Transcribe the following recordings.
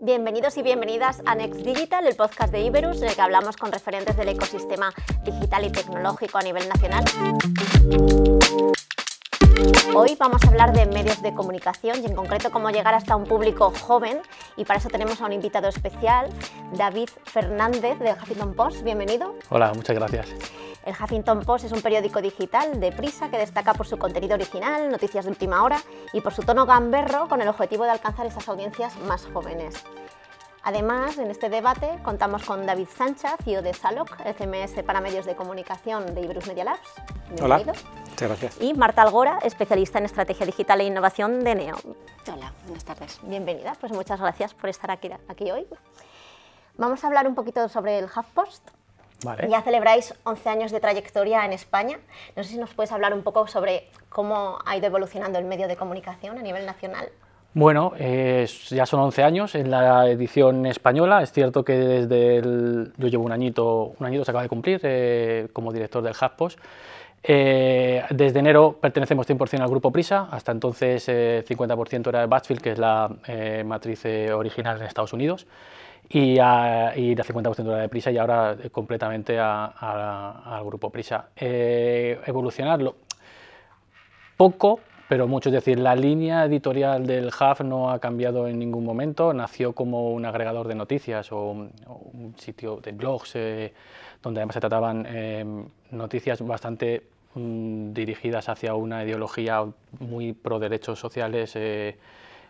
Bienvenidos y bienvenidas a Next Digital, el podcast de Iberus, en el que hablamos con referentes del ecosistema digital y tecnológico a nivel nacional. Hoy vamos a hablar de medios de comunicación y en concreto cómo llegar hasta un público joven y para eso tenemos a un invitado especial, David Fernández de Huffington Post. Bienvenido. Hola, muchas gracias. El Huffington Post es un periódico digital de prisa que destaca por su contenido original, noticias de última hora y por su tono gamberro con el objetivo de alcanzar esas audiencias más jóvenes. Además, en este debate contamos con David Sánchez, CEO de Saloc, el CMS para medios de comunicación de Iberus Media Labs. Hola, muchas gracias. Y Marta Algora, especialista en estrategia digital e innovación de NEO. Hola, buenas tardes. Bienvenida, pues muchas gracias por estar aquí, aquí hoy. Vamos a hablar un poquito sobre el HuffPost, ya celebráis 11 años de trayectoria en España. No sé si nos puedes hablar un poco sobre cómo ha ido evolucionando el medio de comunicación a nivel nacional. Bueno, ya son 11 años en la edición española. Es cierto que desde el, yo llevo un añito, un añito se acaba de cumplir eh, como director del HubPost. Eh, desde enero pertenecemos 100% al grupo Prisa, hasta entonces 50% eh, era Batchfield, que es la matriz original en Estados Unidos y, a, y la 50% de la de Prisa y ahora completamente al grupo Prisa. Eh, evolucionarlo poco, pero mucho, es decir, la línea editorial del Hub no ha cambiado en ningún momento, nació como un agregador de noticias o un, sitio de blogs eh, donde además se trataban eh, noticias bastante mm, dirigidas hacia una ideología muy pro derechos sociales eh,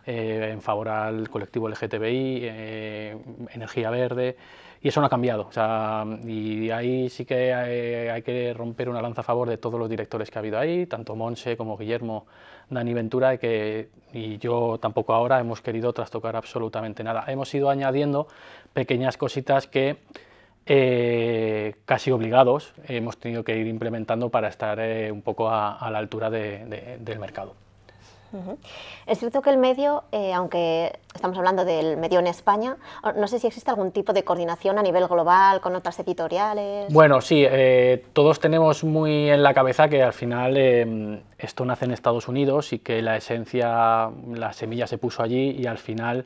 en favor al colectivo LGTBI, eh, energía verde, y eso no ha cambiado. O sea, y ahí sí que hay, que romper una lanza a favor de todos los directores que ha habido ahí, tanto Monse como Guillermo, Dani Ventura, que, y yo tampoco ahora hemos querido trastocar absolutamente nada. Hemos ido añadiendo pequeñas cositas que... Eh, casi obligados hemos tenido que ir implementando para estar un poco a, la altura del mercado. Es cierto que el medio, eh, aunque estamos hablando del medio en España, no sé si existe algún tipo de coordinación a nivel global con otras editoriales. Bueno, sí, eh, todos tenemos muy en la cabeza que al final eh, esto nace en Estados Unidos y que la esencia, la semilla se puso allí y al final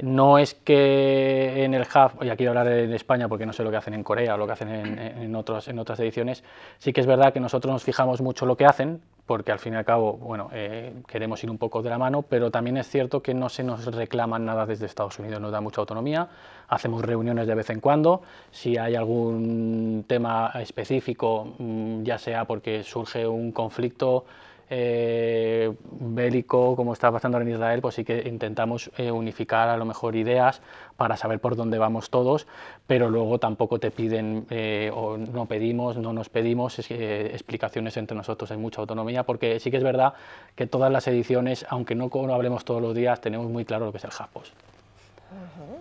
no es que en el Hub, y aquí hablar en España porque no sé lo que hacen en Corea o lo que hacen en otras ediciones, sí que es verdad que nosotros nos fijamos mucho lo que hacen, porque al fin y al cabo, bueno, eh, queremos ir un poco de la mano, pero también es cierto que no se nos reclaman nada desde Estados Unidos, nos da mucha autonomía, hacemos reuniones de vez en cuando, si hay algún tema específico, mm, ya sea porque surge un conflicto, eh, bélico como está pasando en Israel, pues sí que intentamos eh, unificar a lo mejor ideas para saber por dónde vamos todos, pero luego tampoco te piden eh, o no pedimos, no nos pedimos explicaciones entre nosotros, hay mucha autonomía, porque sí que es verdad que todas las ediciones, aunque no, hablemos todos los días, tenemos muy claro lo que es el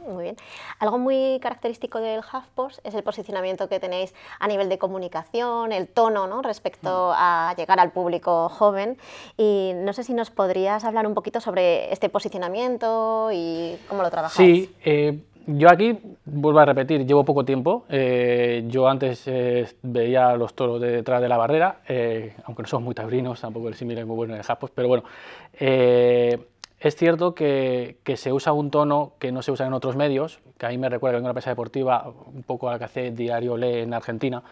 Muy bien. Algo muy característico del HuffPost es el posicionamiento que tenéis a nivel de comunicación, el tono ¿no? respecto a llegar al público joven. Y no sé si nos podrías hablar un poquito sobre este posicionamiento y cómo lo trabajáis. Sí, eh, yo aquí, vuelvo a repetir, llevo poco tiempo. Eh, yo antes eh, veía los toros detrás de la barrera, aunque no son muy taurinos, tampoco el símil es muy bueno en el HuffPost, pero bueno. Es cierto que, se usa un tono que no se usa en otros medios, que a mí me recuerda que en una empresa deportiva, un poco a la que hace Diario Le en Argentina,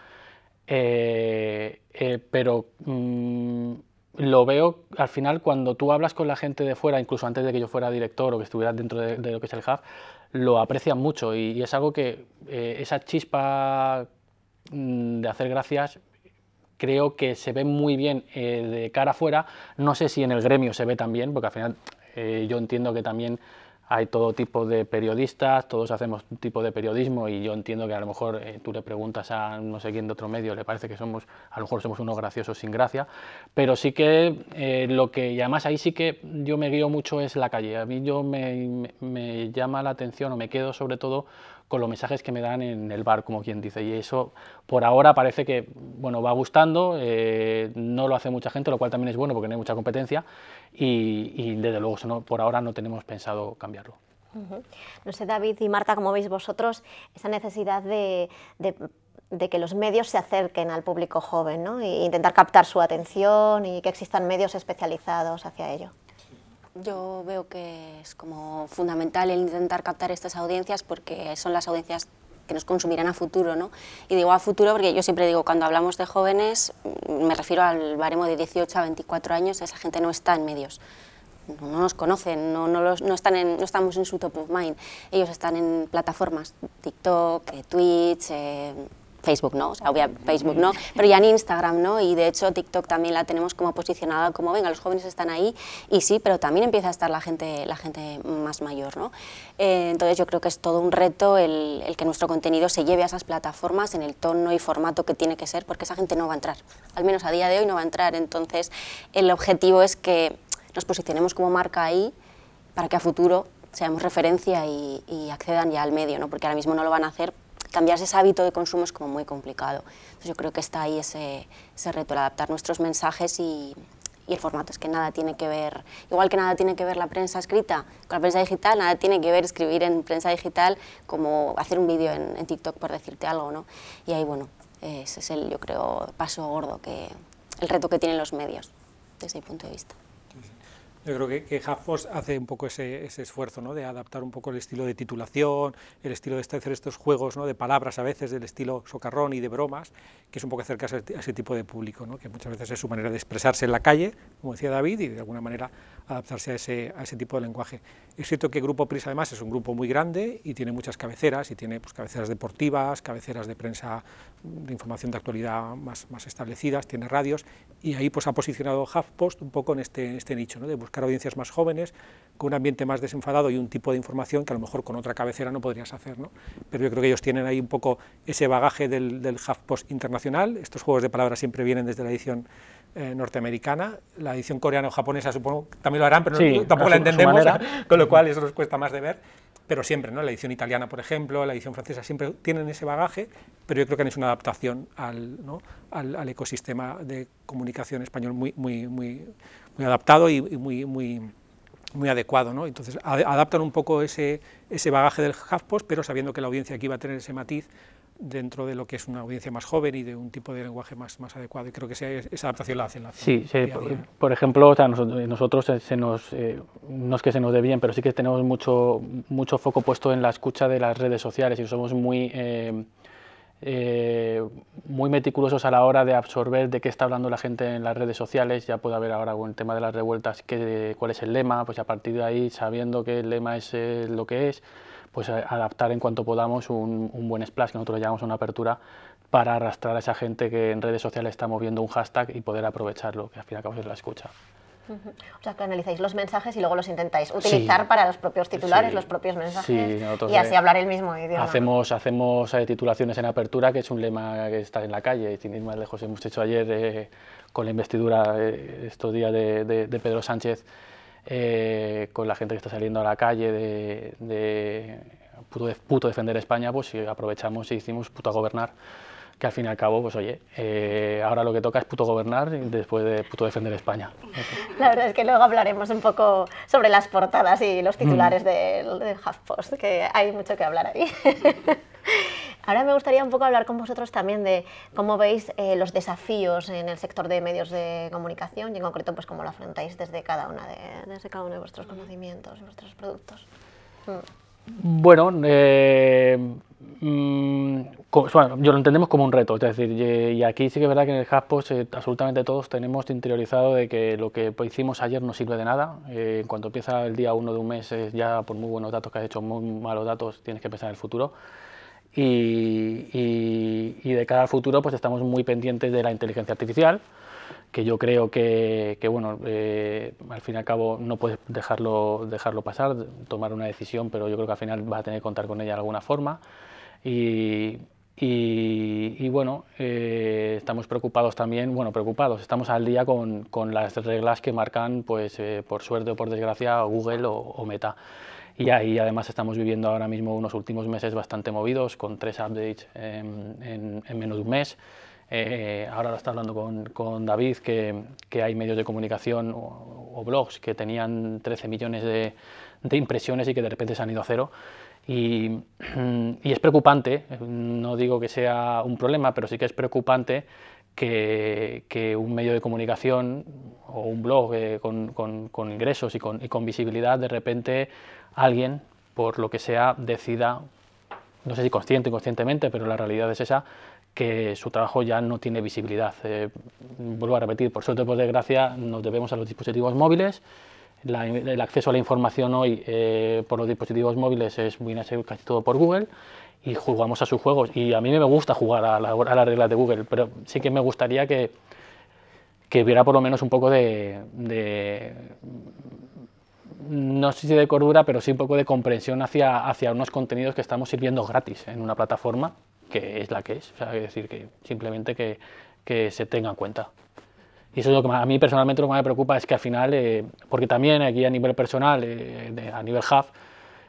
eh, eh, pero mm, lo veo al final cuando tú hablas con la gente de fuera, incluso antes de que yo fuera director o que estuviera dentro de, lo que es el Hub, lo aprecian mucho y, es algo que eh, esa chispa mm, de hacer gracias creo que se ve muy bien de cara afuera, no sé si en el gremio se ve también, porque al final eh, yo entiendo que también hay todo tipo de periodistas, todos hacemos tipo de periodismo y yo entiendo que a lo mejor eh, tú le preguntas a no sé quién de otro medio, le parece que somos, a lo mejor somos unos graciosos sin gracia, pero sí que eh, lo que, y además ahí sí que yo me guío mucho es la calle, a mí yo me, me llama la atención o me quedo sobre todo con los mensajes que me dan en el bar, como quien dice. Y eso por ahora parece que bueno, va gustando, eh, no lo hace mucha gente, lo cual también es bueno porque no hay mucha competencia y, desde luego por ahora no tenemos pensado cambiarlo. No sé, David y Marta, ¿cómo veis vosotros esa necesidad de, que los medios se acerquen al público joven ¿no? e intentar captar su atención y que existan medios especializados hacia ello? Yo veo que es como fundamental el intentar captar estas audiencias porque son las audiencias que nos consumirán a futuro, ¿no? Y digo a futuro porque yo siempre digo, cuando hablamos de jóvenes, mm, me refiero al baremo de 18 a 24 años, esa gente no está en medios, no, nos conocen, no, no, los, no, están en, no estamos en su top of mind, ellos están en plataformas, TikTok, eh, Twitch, eh, Facebook no, o sea, obviamente Facebook no, pero ya en Instagram no, y de hecho TikTok también la tenemos como posicionada como, venga, los jóvenes están ahí, y sí, pero también empieza a estar la gente, la gente más mayor, ¿no? Eh, entonces yo creo que es todo un reto el, que nuestro contenido se lleve a esas plataformas en el tono y formato que tiene que ser, porque esa gente no va a entrar, al menos a día de hoy no va a entrar, entonces el objetivo es que nos posicionemos como marca ahí para que a futuro seamos referencia y accedan ya al medio, ¿no? porque ahora mismo no lo van a hacer cambiarse ese hábito de consumo es como muy complicado. Entonces yo creo que está ahí ese, ese reto, el adaptar nuestros mensajes y, el formato. Es que nada tiene que ver, igual que nada tiene que ver la prensa escrita con la prensa digital, nada tiene que ver escribir en prensa digital como hacer un vídeo en, en, TikTok, por decirte algo. ¿no? Y ahí, bueno, ese es el, yo creo, paso gordo, que, el reto que tienen los medios, desde mi punto de vista. Yo creo que, que HuffPost hace un poco ese, ese, esfuerzo ¿no? de adaptar un poco el estilo de titulación, el estilo de hacer estos juegos de palabras a veces, del estilo socarrón y de bromas, que es un poco acercarse a ese tipo de público, ¿no? que muchas veces es su manera de expresarse en la calle, como decía David, y de alguna manera adaptarse a ese, a ese tipo de lenguaje. Es cierto que Grupo Prisa además es un grupo muy grande y tiene muchas cabeceras, y tiene pues, cabeceras deportivas, cabeceras de prensa de información de actualidad más, más establecidas, tiene radios, y ahí pues, ha posicionado HuffPost un poco en este, en este nicho, de buscar audiencias más jóvenes, con un ambiente más desenfadado y un tipo de información que a lo mejor con otra cabecera no podrías hacer. ¿no? Pero yo creo que ellos tienen ahí un poco ese bagaje del, del HuffPost internacional, estos juegos de palabras siempre vienen desde la edición eh, norteamericana, la edición coreana o japonesa supongo también lo harán, pero sí, no, tampoco la entendemos, con lo cual eso nos cuesta más de ver, pero siempre, ¿no? la edición italiana, por ejemplo, la edición francesa, siempre tienen ese bagaje, pero yo creo que hecho una adaptación al, ¿no? al, al ecosistema de comunicación español muy, muy, muy, muy adaptado y, y muy, muy, muy adecuado. ¿no? Entonces, adaptan un poco ese, ese bagaje del HuffPost, pero sabiendo que la audiencia aquí va a tener ese matiz dentro de lo que es una audiencia más joven y de un tipo de lenguaje más, más adecuado. Y creo que esa, esa adaptación la hacen. La hacen sí, sí por, por, ejemplo, o sea, nosotros, nosotros se nos, eh, no es que se nos dé bien, pero sí que tenemos mucho, mucho foco puesto en la escucha de las redes sociales y somos muy... Eh, eh, muy meticulosos a la hora de absorber de qué está hablando la gente en las redes sociales. Ya puede haber ahora con el tema de las revueltas qué, cuál es el lema, pues a partir de ahí, sabiendo que el lema es eh, lo que es, pues adaptar en cuanto podamos un, un buen splash, que nosotros llamamos una apertura, para arrastrar a esa gente que en redes sociales está moviendo un hashtag y poder aprovecharlo, que al fin y al cabo es la escucha. Uh -huh. O sea, que analizáis los mensajes y luego los intentáis utilizar sí. para los propios titulares, sí. los propios mensajes, sí, y así hablar el mismo idioma. Hacemos, hacemos eh, titulaciones en apertura, que es un lema que está en la calle, y sin ir más lejos, hemos hecho ayer eh, con la investidura eh, estos días de, de, de Pedro Sánchez, eh, con la gente que está saliendo a la calle de, de puto, de, puto defender España, pues aprovechamos y hicimos puto a gobernar que al fin y al cabo, pues oye, eh, ahora lo que toca es puto gobernar después de puto defender España. La verdad es que luego hablaremos un poco sobre las portadas y los titulares mm. del, del HuffPost, que hay mucho que hablar ahí. Ahora me gustaría un poco hablar con vosotros también de cómo veis eh, los desafíos en el sector de medios de comunicación y en concreto pues cómo lo afrontáis desde cada, una de, desde cada uno de vuestros conocimientos y vuestros productos. Mm. Bueno, eh, mmm, bueno, yo lo entendemos como un reto, es decir, y aquí sí que es verdad que en el HubSpot eh, absolutamente todos tenemos interiorizado de que lo que hicimos ayer no sirve de nada. Eh, en cuanto empieza el día 1 de un mes, ya por muy buenos datos que has hecho, muy malos datos, tienes que pensar en el futuro. Y, y, y, de cara al futuro, pues estamos muy pendientes de la inteligencia artificial, que yo creo que, que bueno, eh, al fin y al cabo no puedes dejarlo, dejarlo pasar, tomar una decisión, pero yo creo que al final vas a tener que contar con ella de alguna forma. Y, y, y, bueno, eh, estamos preocupados también, bueno, preocupados, estamos al día con, con las reglas que marcan, pues eh, por suerte o por desgracia, Google o, o, Meta. Y ahí además estamos viviendo ahora mismo unos últimos meses bastante movidos, con tres updates en, en, en menos de un mes. Eh, ahora lo está hablando con, con David, que, que, hay medios de comunicación o, o, blogs que tenían 13 millones de, de impresiones y que de repente se han ido a cero. Y, es preocupante, no digo que sea un problema, pero sí que es preocupante que, un medio de comunicación o un blog eh, con, ingresos y con, y con visibilidad, de repente alguien, por lo que sea, decida, no sé si consciente o inconscientemente, pero la realidad es esa, que su trabajo ya no tiene visibilidad. Eh, vuelvo a repetir, por suerte o por desgracia, nos debemos a los dispositivos móviles. La, el acceso a la información hoy eh, por los dispositivos móviles es muy casi todo por Google y jugamos a sus juegos. Y a mí me gusta jugar a, la, a las reglas de Google, pero sí que me gustaría que, que hubiera por lo menos un poco de, de, no sé si de cordura, pero sí un poco de comprensión hacia, hacia unos contenidos que estamos sirviendo gratis en una plataforma que es la que es. O sea, es decir, que simplemente que, que se tenga en cuenta. Y eso es lo que a mí personalmente lo que más me preocupa es que al final, eh, porque también aquí a nivel personal, eh, a nivel hub,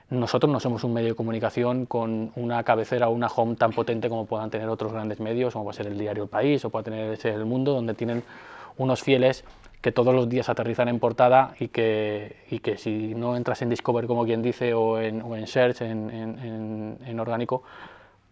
nosotros no somos un medio de comunicación con una cabecera o una home tan potente como puedan tener otros grandes medios, como puede ser el diario El País o puede tener El Mundo, donde tienen unos fieles que todos los días aterrizan en portada y que, y que si no entras en Discover, como quien dice, o en, o en Search, en, en, en orgánico,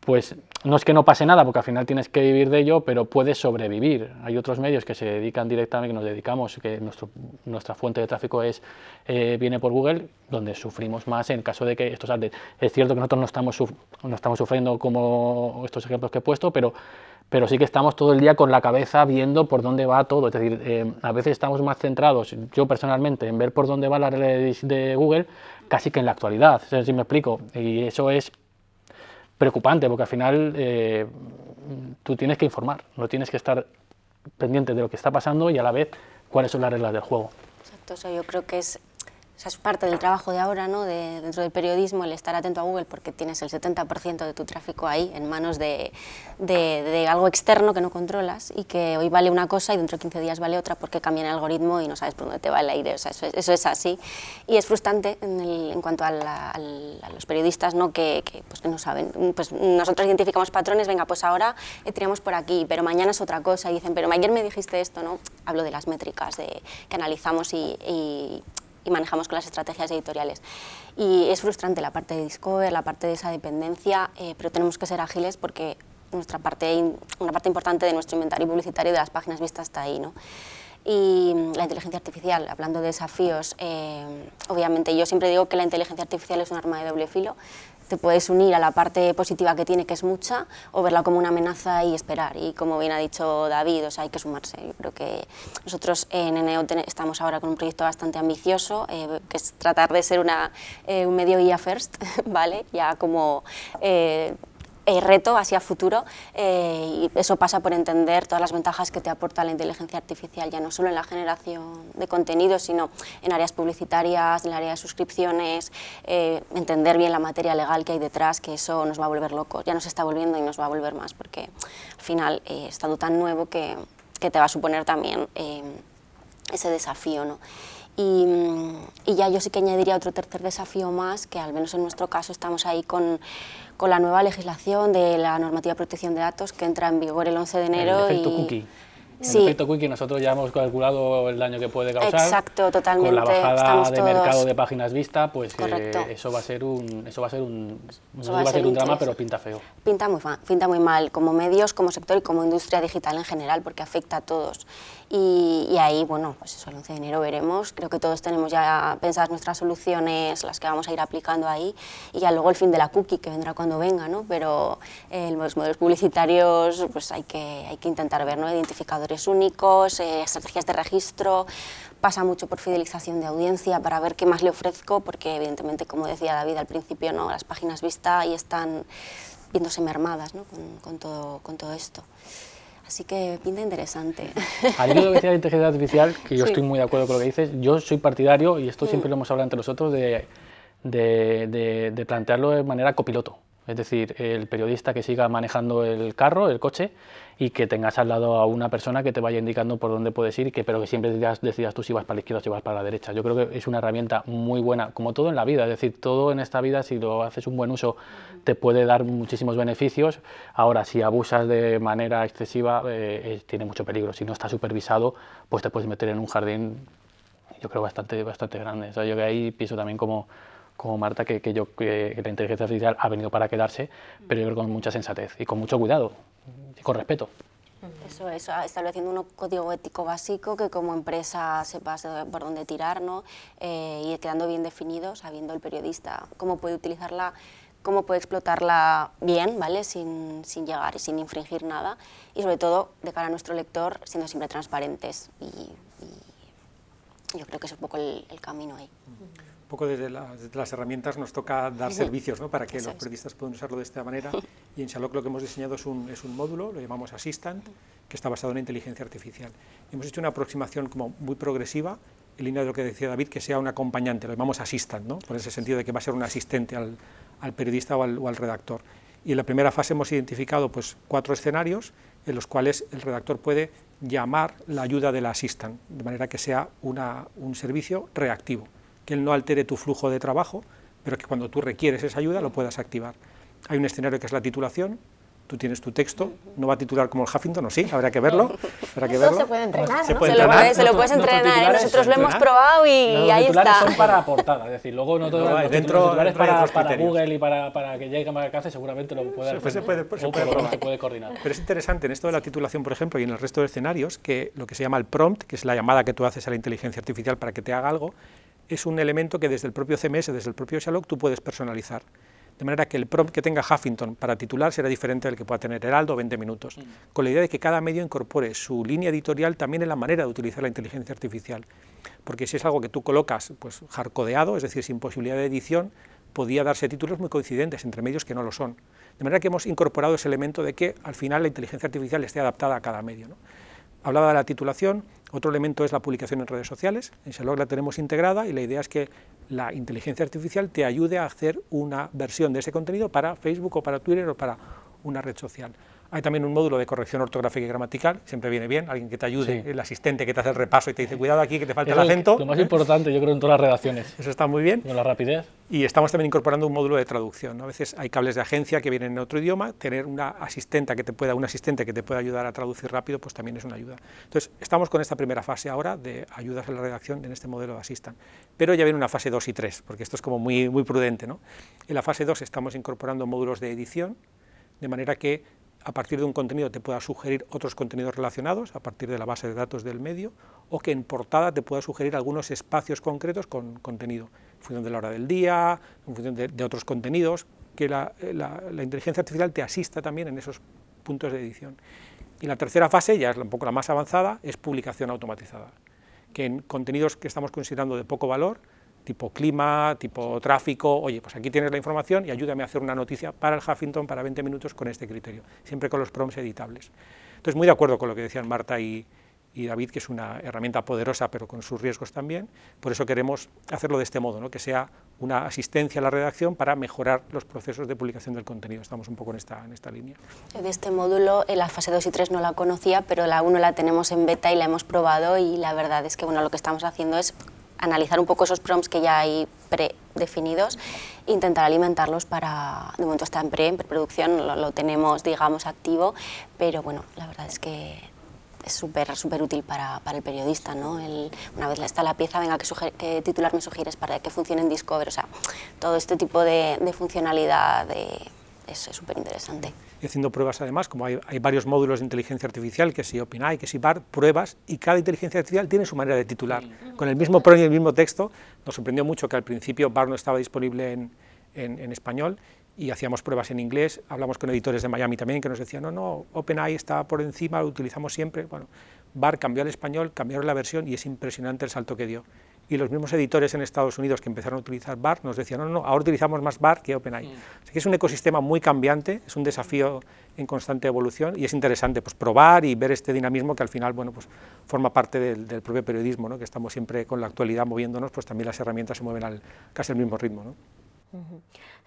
pues no es que no pase nada, porque al final tienes que vivir de ello, pero puedes sobrevivir. Hay otros medios que se dedican directamente, que nos dedicamos, que nuestro, nuestra fuente de tráfico es, eh, viene por Google, donde sufrimos más en caso de que esto salte. Es cierto que nosotros no estamos, no estamos sufriendo como estos ejemplos que he puesto, pero, pero sí que estamos todo el día con la cabeza viendo por dónde va todo. Es decir, eh, a veces estamos más centrados, yo personalmente, en ver por dónde va la red de Google, casi que en la actualidad. Si me explico. Y eso es preocupante, porque al final eh, tú tienes que informar, no tienes que estar pendiente de lo que está pasando y a la vez cuáles son las reglas del juego. Exacto, o sea, yo creo que es sea, es parte del trabajo de ahora, ¿no? de, dentro del periodismo, el estar atento a Google porque tienes el 70% de tu tráfico ahí en manos de, de, de, algo externo que no controlas y que hoy vale una cosa y dentro de 15 días vale otra porque cambia el algoritmo y no sabes por dónde te va el aire. O sea, eso, es, eso es así. Y es frustrante en, el, en cuanto a, la, a, los periodistas ¿no? Que, que, pues, que no saben. Pues nosotros identificamos patrones, venga, pues ahora eh, tiramos por aquí, pero mañana es otra cosa y dicen, pero ayer me dijiste esto, ¿no? Hablo de las métricas de, que analizamos y, y y manejamos con las estrategias editoriales. Y es frustrante la parte de Discover, la parte de esa dependencia, eh, pero tenemos que ser ágiles porque nuestra parte, una parte importante de nuestro inventario publicitario de las páginas vistas está ahí. ¿no? Y la inteligencia artificial, hablando de desafíos, eh, obviamente yo siempre digo que la inteligencia artificial es un arma de doble filo, te puedes unir a la parte positiva que tiene, que es mucha, o verla como una amenaza y esperar. Y como bien ha dicho David, o sea, hay que sumarse. Yo creo que nosotros en Eneo estamos ahora con un proyecto bastante ambicioso, eh, que es tratar de ser una, eh, un medio IA first, ¿vale? Ya como... Eh, reto hacia futuro eh, y eso pasa por entender todas las ventajas que te aporta la inteligencia artificial, ya no solo en la generación de contenidos, sino en áreas publicitarias, en el área de suscripciones, eh, entender bien la materia legal que hay detrás, que eso nos va a volver locos, ya nos está volviendo y nos va a volver más, porque al final eh, es algo tan nuevo que, que, te va a suponer también ese desafío. ¿no? Y, y, ya yo sí que añadiría otro tercer desafío más, que al menos en nuestro caso estamos ahí con, con la nueva legislación de la normativa de protección de datos que entra en vigor el 11 de enero. El efecto y, cookie. Sí. El efecto cookie nosotros ya hemos calculado el daño que puede causar. Exacto, totalmente. Con la bajada Estamos de todos... mercado de páginas vista, pues eh, eso va a ser un, eso va a ser un, va, ser un drama, pero pinta feo. Pinta muy, pinta muy mal, como medios, como sector y como industria digital en general, porque afecta a todos. Y, y, ahí, bueno, pues eso, el 11 de enero veremos. Creo que todos tenemos ya pensadas nuestras soluciones, las que vamos a ir aplicando ahí, y ya luego el fin de la cookie, que vendrá cuando venga, ¿no? Pero eh, los modelos publicitarios, pues hay que, hay que intentar ver, ¿no? Identificadores únicos, eh, estrategias de registro, pasa mucho por fidelización de audiencia para ver qué más le ofrezco, porque evidentemente, como decía David al principio, ¿no? las páginas vistas y están viéndose mermadas ¿no? con, con, todo, con todo esto. Así que pinta interesante. Al hilo de lo que decía la inteligencia artificial, que yo sí. estoy muy de acuerdo con lo que dices, yo soy partidario, y esto siempre mm. lo hemos hablado entre nosotros, de, de, de, de plantearlo de manera copiloto. Es decir, el periodista que siga manejando el carro, el coche, y que tengas al lado a una persona que te vaya indicando por dónde puedes ir, que, pero que siempre decidas, tú si vas para la izquierda o si vas para la derecha. Yo creo que es una herramienta muy buena, como todo en la vida. Es decir, todo en esta vida, si lo haces un buen uso, te puede dar muchísimos beneficios. Ahora, si abusas de manera excesiva, eh, tiene mucho peligro. Si no está supervisado, pues te puedes meter en un jardín, yo creo, bastante, bastante grande. O sea, yo que ahí pienso también como como Marta, que, que yo, que, la inteligencia artificial ha venido para quedarse, pero yo creo con mucha sensatez y con mucho cuidado y con respeto. Eso es, estableciendo un código ético básico que como empresa sepas por dónde tirar ¿no? Eh, y quedando bien definido, sabiendo el periodista cómo puede utilizarla, cómo puede explotarla bien, ¿vale? sin, sin llegar y sin infringir nada y sobre todo de cara a nuestro lector siendo siempre transparentes y, yo creo que es un poco el, camino ahí. Un poco desde, las herramientas nos toca dar servicios ¿no? para que los periodistas puedan usarlo de esta manera y en Shalok lo que hemos diseñado es un, es un módulo, lo llamamos Assistant, que está basado en inteligencia artificial. Hemos hecho una aproximación como muy progresiva en línea de lo que decía David, que sea un acompañante, lo llamamos assistant, ¿no? por ese sentido de que va a ser un asistente al, al periodista o al, o al, redactor. Y en la primera fase hemos identificado pues, cuatro escenarios en los cuales el redactor puede llamar la ayuda del assistant, de manera que sea una, un servicio reactivo, que él no altere tu flujo de trabajo, pero que cuando tú requieres esa ayuda lo puedas activar. Hay un escenario que es la titulación, tú tienes tu texto, no va a titular como el Huffington, ¿o sí? Habrá que verlo. Habrá que verlo. se puede entrenar, se, puede entrenar? se, lo, puedes entrenar, ¿eh? nosotros lo hemos probado y, ahí está. son para portada, es decir, luego no todo no, los dentro, titulares para, para Google y para, para que llegue más alcance, seguramente lo puede, pues se, puede, se, puede, se puede coordinar. Pero es interesante en esto de la titulación, por ejemplo, y en el resto de escenarios, que lo que se llama el prompt, que es la llamada que tú haces a la inteligencia artificial para que te haga algo, es un elemento que desde el propio CMS, desde el propio Shalok, tú puedes personalizar. De manera que el prompt que tenga Huffington para titular será diferente del que pueda tener Heraldo 20 minutos, mm. con la idea de que cada medio incorpore su línea editorial también en la manera de utilizar la inteligencia artificial. Porque si es algo que tú colocas pues hardcodeado, es decir, sin posibilidad de edición, podía darse títulos muy coincidentes entre medios que no lo son. De manera que hemos incorporado ese elemento de que al final la inteligencia artificial esté adaptada a cada medio. ¿no? Hablaba de la titulación, otro elemento es la publicación en redes sociales, en Shalog la tenemos integrada y la idea es que la inteligencia artificial te ayude a hacer una versión de ese contenido para Facebook o para Twitter o para una red social. Hay también un módulo de corrección ortográfica y gramatical, siempre viene bien, alguien que te ayude, el asistente que te hace el repaso y te dice, cuidado aquí que te falta el acento. Lo más importante, yo creo, en todas las redacciones. Eso está muy bien. Con la rapidez. Y estamos también incorporando un módulo de traducción. A veces hay cables de agencia que vienen en otro idioma, tener una asistente que te pueda, un asistente que te pueda ayudar a traducir rápido, pues también es una ayuda. Entonces, estamos con esta primera fase ahora de ayudas a la redacción en este modelo de Assistant. Pero ya viene una fase 2 y 3, porque esto es como muy, muy prudente. ¿no? En la fase 2 estamos incorporando módulos de edición, de manera que a partir de un contenido te pueda sugerir otros contenidos relacionados, a partir de la base de datos del medio, o que en portada te pueda sugerir algunos espacios concretos con contenido, en función de la hora del día, en función de, otros contenidos, que la, inteligencia artificial te asista también en esos puntos de edición. Y la tercera fase, ya es un poco la más avanzada, es publicación automatizada, que en contenidos que estamos considerando de poco valor, tipo clima, tipo tráfico, oye, pues aquí tienes la información y ayúdame a hacer una noticia para el Huffington para 20 minutos con este criterio, siempre con los prompts editables. Entonces, muy de acuerdo con lo que decían Marta y, David, que es una herramienta poderosa, pero con sus riesgos también. Por eso queremos hacerlo de este modo, ¿no? que sea una asistencia a la redacción para mejorar los procesos de publicación del contenido. Estamos un poco en esta, en esta línea. De este módulo, en la fase 2 y 3 no la conocía, pero la 1 la tenemos en beta y la hemos probado y la verdad es que bueno, lo que estamos haciendo es analizar un poco esos prompts que ya hay predefinidos intentar alimentarlos para, de momento está en pre, en preproducción, lo, tenemos, digamos, activo, pero bueno, la verdad es que es súper súper útil para, para, el periodista, ¿no? El, una vez está la pieza, venga, ¿qué, titular me sugieres para que funcione en Discover? O sea, todo este tipo de, de funcionalidad de, es súper interesante y haciendo pruebas además, como hay, varios módulos de inteligencia artificial, que si OpenAI, que si BART, pruebas, y cada inteligencia artificial tiene su manera de titular. Con el mismo pro y el mismo texto, nos sorprendió mucho que al principio BART no estaba disponible en, en, español, y hacíamos pruebas en inglés, hablamos con editores de Miami también que nos decían, no, no, OpenAI está por encima, lo utilizamos siempre. Bueno, BAR cambió al español, cambiaron la versión y es impresionante el salto que dio y los mismos editores en Estados Unidos que empezaron a utilizar BAR nos decían, no, no, ahora utilizamos más BAR que OpenAI. Mm. Así que es un ecosistema muy cambiante, es un desafío en constante evolución y es interesante pues, probar y ver este dinamismo que al final bueno, pues, forma parte del, propio periodismo, ¿no? que estamos siempre con la actualidad moviéndonos, pues también las herramientas se mueven al casi al mismo ritmo. ¿no?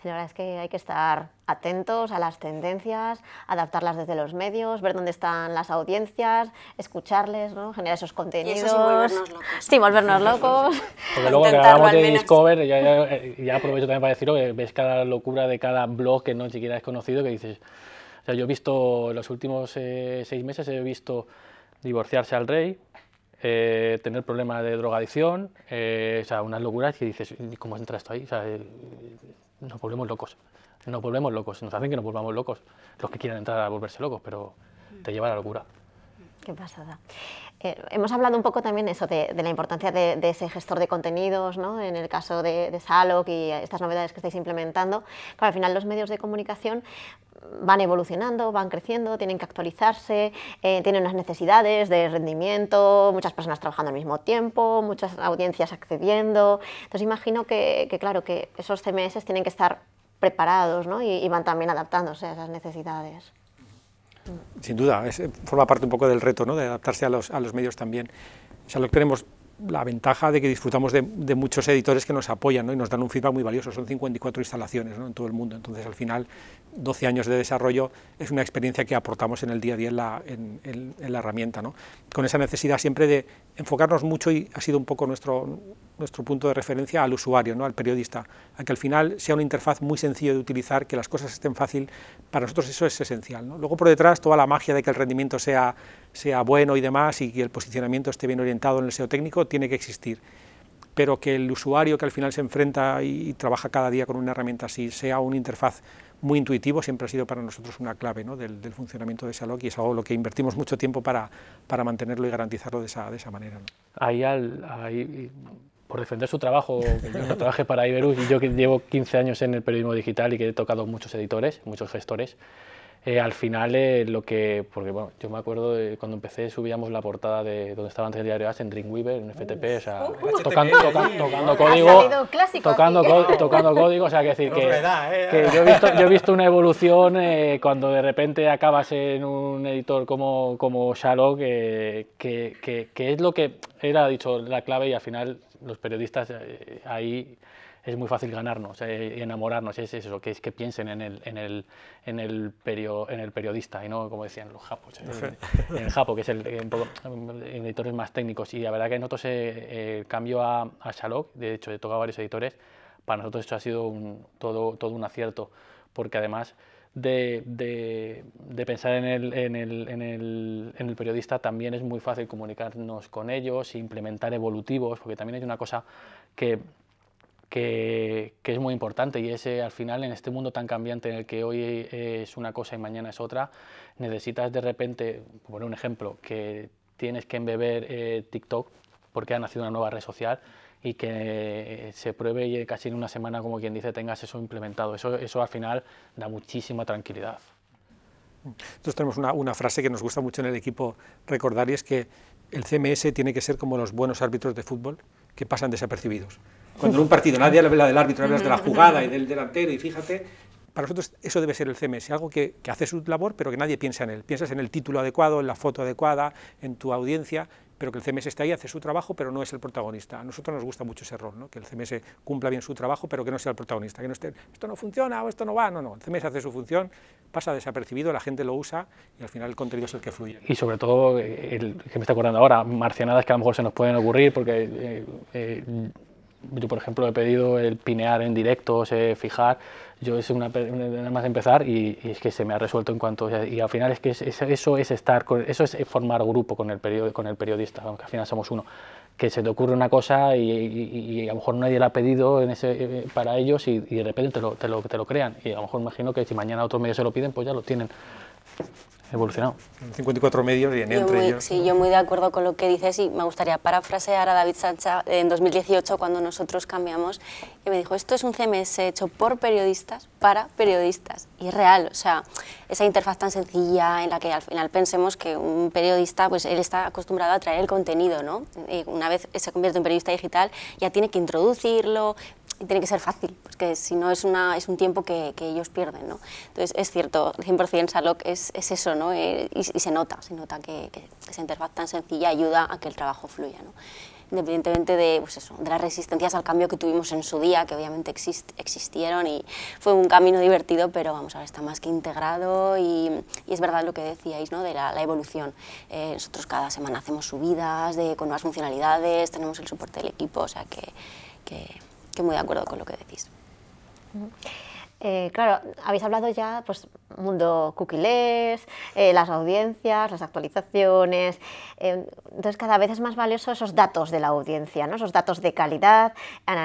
La verdad es que hay que estar atentos a las tendencias, adaptarlas desde los medios, ver dónde están las audiencias, escucharles, ¿no? generar esos contenidos. Y sin volvernos locos. Sin volvernos locos. Porque luego que hablamos de Discover, ya, ya, ya, aprovecho también para decirlo, que ves cada locura de cada blog que no siquiera has conocido, que dices, o sea, yo he visto, en los últimos eh, seis meses he visto divorciarse al rey, eh, tener problemas de drogadicción, eh, o sea, unas locuras que dices, ¿cómo entra esto ahí? O sea, nos volvemos locos. Nos volvemos locos, nos hacen que nos volvamos locos. Los que quieran entrar a volverse locos, pero te lleva a la locura. Qué pasada. Eh, hemos hablado un poco también eso de, la importancia de, ese gestor de contenidos, ¿no? en el caso de, de Salok y estas novedades que estáis implementando. Claro, al final los medios de comunicación van evolucionando, van creciendo, tienen que actualizarse, eh, tienen unas necesidades de rendimiento, muchas personas trabajando al mismo tiempo, muchas audiencias accediendo. Entonces imagino que, claro, que esos CMS tienen que estar preparados ¿no? y, van también adaptándose a esas necesidades. Sin duda, forma parte un poco del reto ¿no? de adaptarse a los, a los medios también. Tenemos la ventaja de que disfrutamos de, muchos editores que nos apoyan y nos dan un feedback muy valioso. Son 54 instalaciones en todo el mundo. Entonces, al final, 12 años de desarrollo es una experiencia que aportamos en el día a día en la, en, la herramienta. ¿no? Con esa necesidad siempre de enfocarnos mucho y ha sido un poco nuestro, nuestro punto de referencia al usuario, ¿no? al periodista, a que al final sea una interfaz muy sencilla de utilizar, que las cosas estén fácil, para nosotros eso es esencial. Luego por detrás toda la magia de que el rendimiento sea, sea bueno y demás y que el posicionamiento esté bien orientado en el SEO técnico tiene que existir, pero que el usuario que al final se enfrenta y, trabaja cada día con una herramienta así sea una interfaz muy intuitivo siempre ha sido para nosotros una clave ¿no? del, funcionamiento de Salok y es algo lo que invertimos mucho tiempo para, para mantenerlo y garantizarlo de esa, de esa manera. Ahí, al, ahí por defender su trabajo, que yo no trabaje para Iberus y yo que llevo 15 años en el periodismo digital y que he tocado muchos editores, muchos gestores, eh, al final eh, lo que, porque bueno, yo me acuerdo de cuando empecé subíamos la portada de donde estaba antes el diario As en Dreamweaver, en FTP, o sea, tocando, tocando código, tocando, tocando código, o sea, que decir que, eh. que yo, he visto, yo he visto una evolución cuando de repente acabas en un editor como, como Shallow, que, que, que, es lo que era dicho la clave y al final los periodistas ahí es muy fácil ganarnos y enamorarnos, es eso, que es que piensen en el, en el, en el, en el periodista y no como decían los japos, en, el japo, que es el, en, editores más técnicos. Y la verdad que nosotros eh, el cambio a, a Shalok, de hecho he tocado varios editores, para nosotros esto ha sido un, todo, todo un acierto, porque además de, de, de pensar en el, en, el, en, el, en el periodista también es muy fácil comunicarnos con ellos, implementar evolutivos, porque también hay una cosa que que, es muy importante y ese al final en este mundo tan cambiante en el que hoy es una cosa y mañana es otra, necesitas de repente, por un ejemplo, que tienes que embeber eh, TikTok porque ha nacido una nueva red social y que se pruebe y casi en una semana, como quien dice, tengas eso implementado. Eso, eso al final da muchísima tranquilidad. Nosotros tenemos una, una, frase que nos gusta mucho en el equipo recordar y es que el CMS tiene que ser como los buenos árbitros de fútbol que pasan desapercibidos. Cuando en un partido nadie habla del árbitro, hablas de la jugada y del delantero, y fíjate, para nosotros eso debe ser el CMS, algo que, que, hace su labor, pero que nadie piensa en él. Piensas en el título adecuado, en la foto adecuada, en tu audiencia, pero que el CMS está ahí, hace su trabajo, pero no es el protagonista. A nosotros nos gusta mucho ese rol, ¿no? que el CMS cumpla bien su trabajo, pero que no sea el protagonista, que no esté, esto no funciona o esto no va, no, no, el CMS hace su función, pasa desapercibido, la gente lo usa y al final el contenido es el que fluye. Y sobre todo, el que me está acordando ahora, marcianadas que a lo mejor se nos pueden ocurrir, porque... Eh, eh, yo, por ejemplo, he pedido el pinear en directo, se fijar. Yo es una, nada más empezar y, es que se me ha resuelto en cuanto. Y al final es que eso es estar, eso es formar grupo con el, con el periodista, aunque al final somos uno. Que se te ocurre una cosa y, a lo mejor nadie la ha pedido en ese, eh, para ellos y, de repente te lo, te, lo, te lo crean. Y a lo mejor imagino que si mañana otros medios se lo piden, pues ya lo tienen evolucionado. 54 medios y en entre ellos. Sí, yo muy de acuerdo con lo que dices y me gustaría parafrasear a David Sancha en 2018 cuando nosotros cambiamos y me dijo, esto es un CMS hecho por periodistas para periodistas. Y es real, o sea, esa interfaz tan sencilla en la que al final pensemos que un periodista, pues él está acostumbrado a traer el contenido, ¿no? Y una vez se convierte en periodista digital ya tiene que introducirlo, tiene que ser fácil, porque si no es, una, es un tiempo que, que ellos pierden. ¿no? Entonces es cierto, 100% Salok es, es eso, ¿no? Eh, y, se nota, se nota que, que, esa interfaz tan sencilla ayuda a que el trabajo fluya. ¿no? independientemente de, pues eso, de las resistencias al cambio que tuvimos en su día, que obviamente exist, existieron y fue un camino divertido, pero vamos, ahora está más que integrado y, y es verdad lo que decíais, ¿no? de la, la evolución. Eh, nosotros cada semana hacemos subidas de, con nuevas funcionalidades, tenemos el soporte del equipo, o sea que, que que muy de acuerdo con lo que decís. Eh, claro, habéis hablado ya, pues, mundo cookies, eh, las audiencias, las actualizaciones. Eh, entonces, cada vez es más valioso esos datos de la audiencia, ¿no? esos datos de calidad,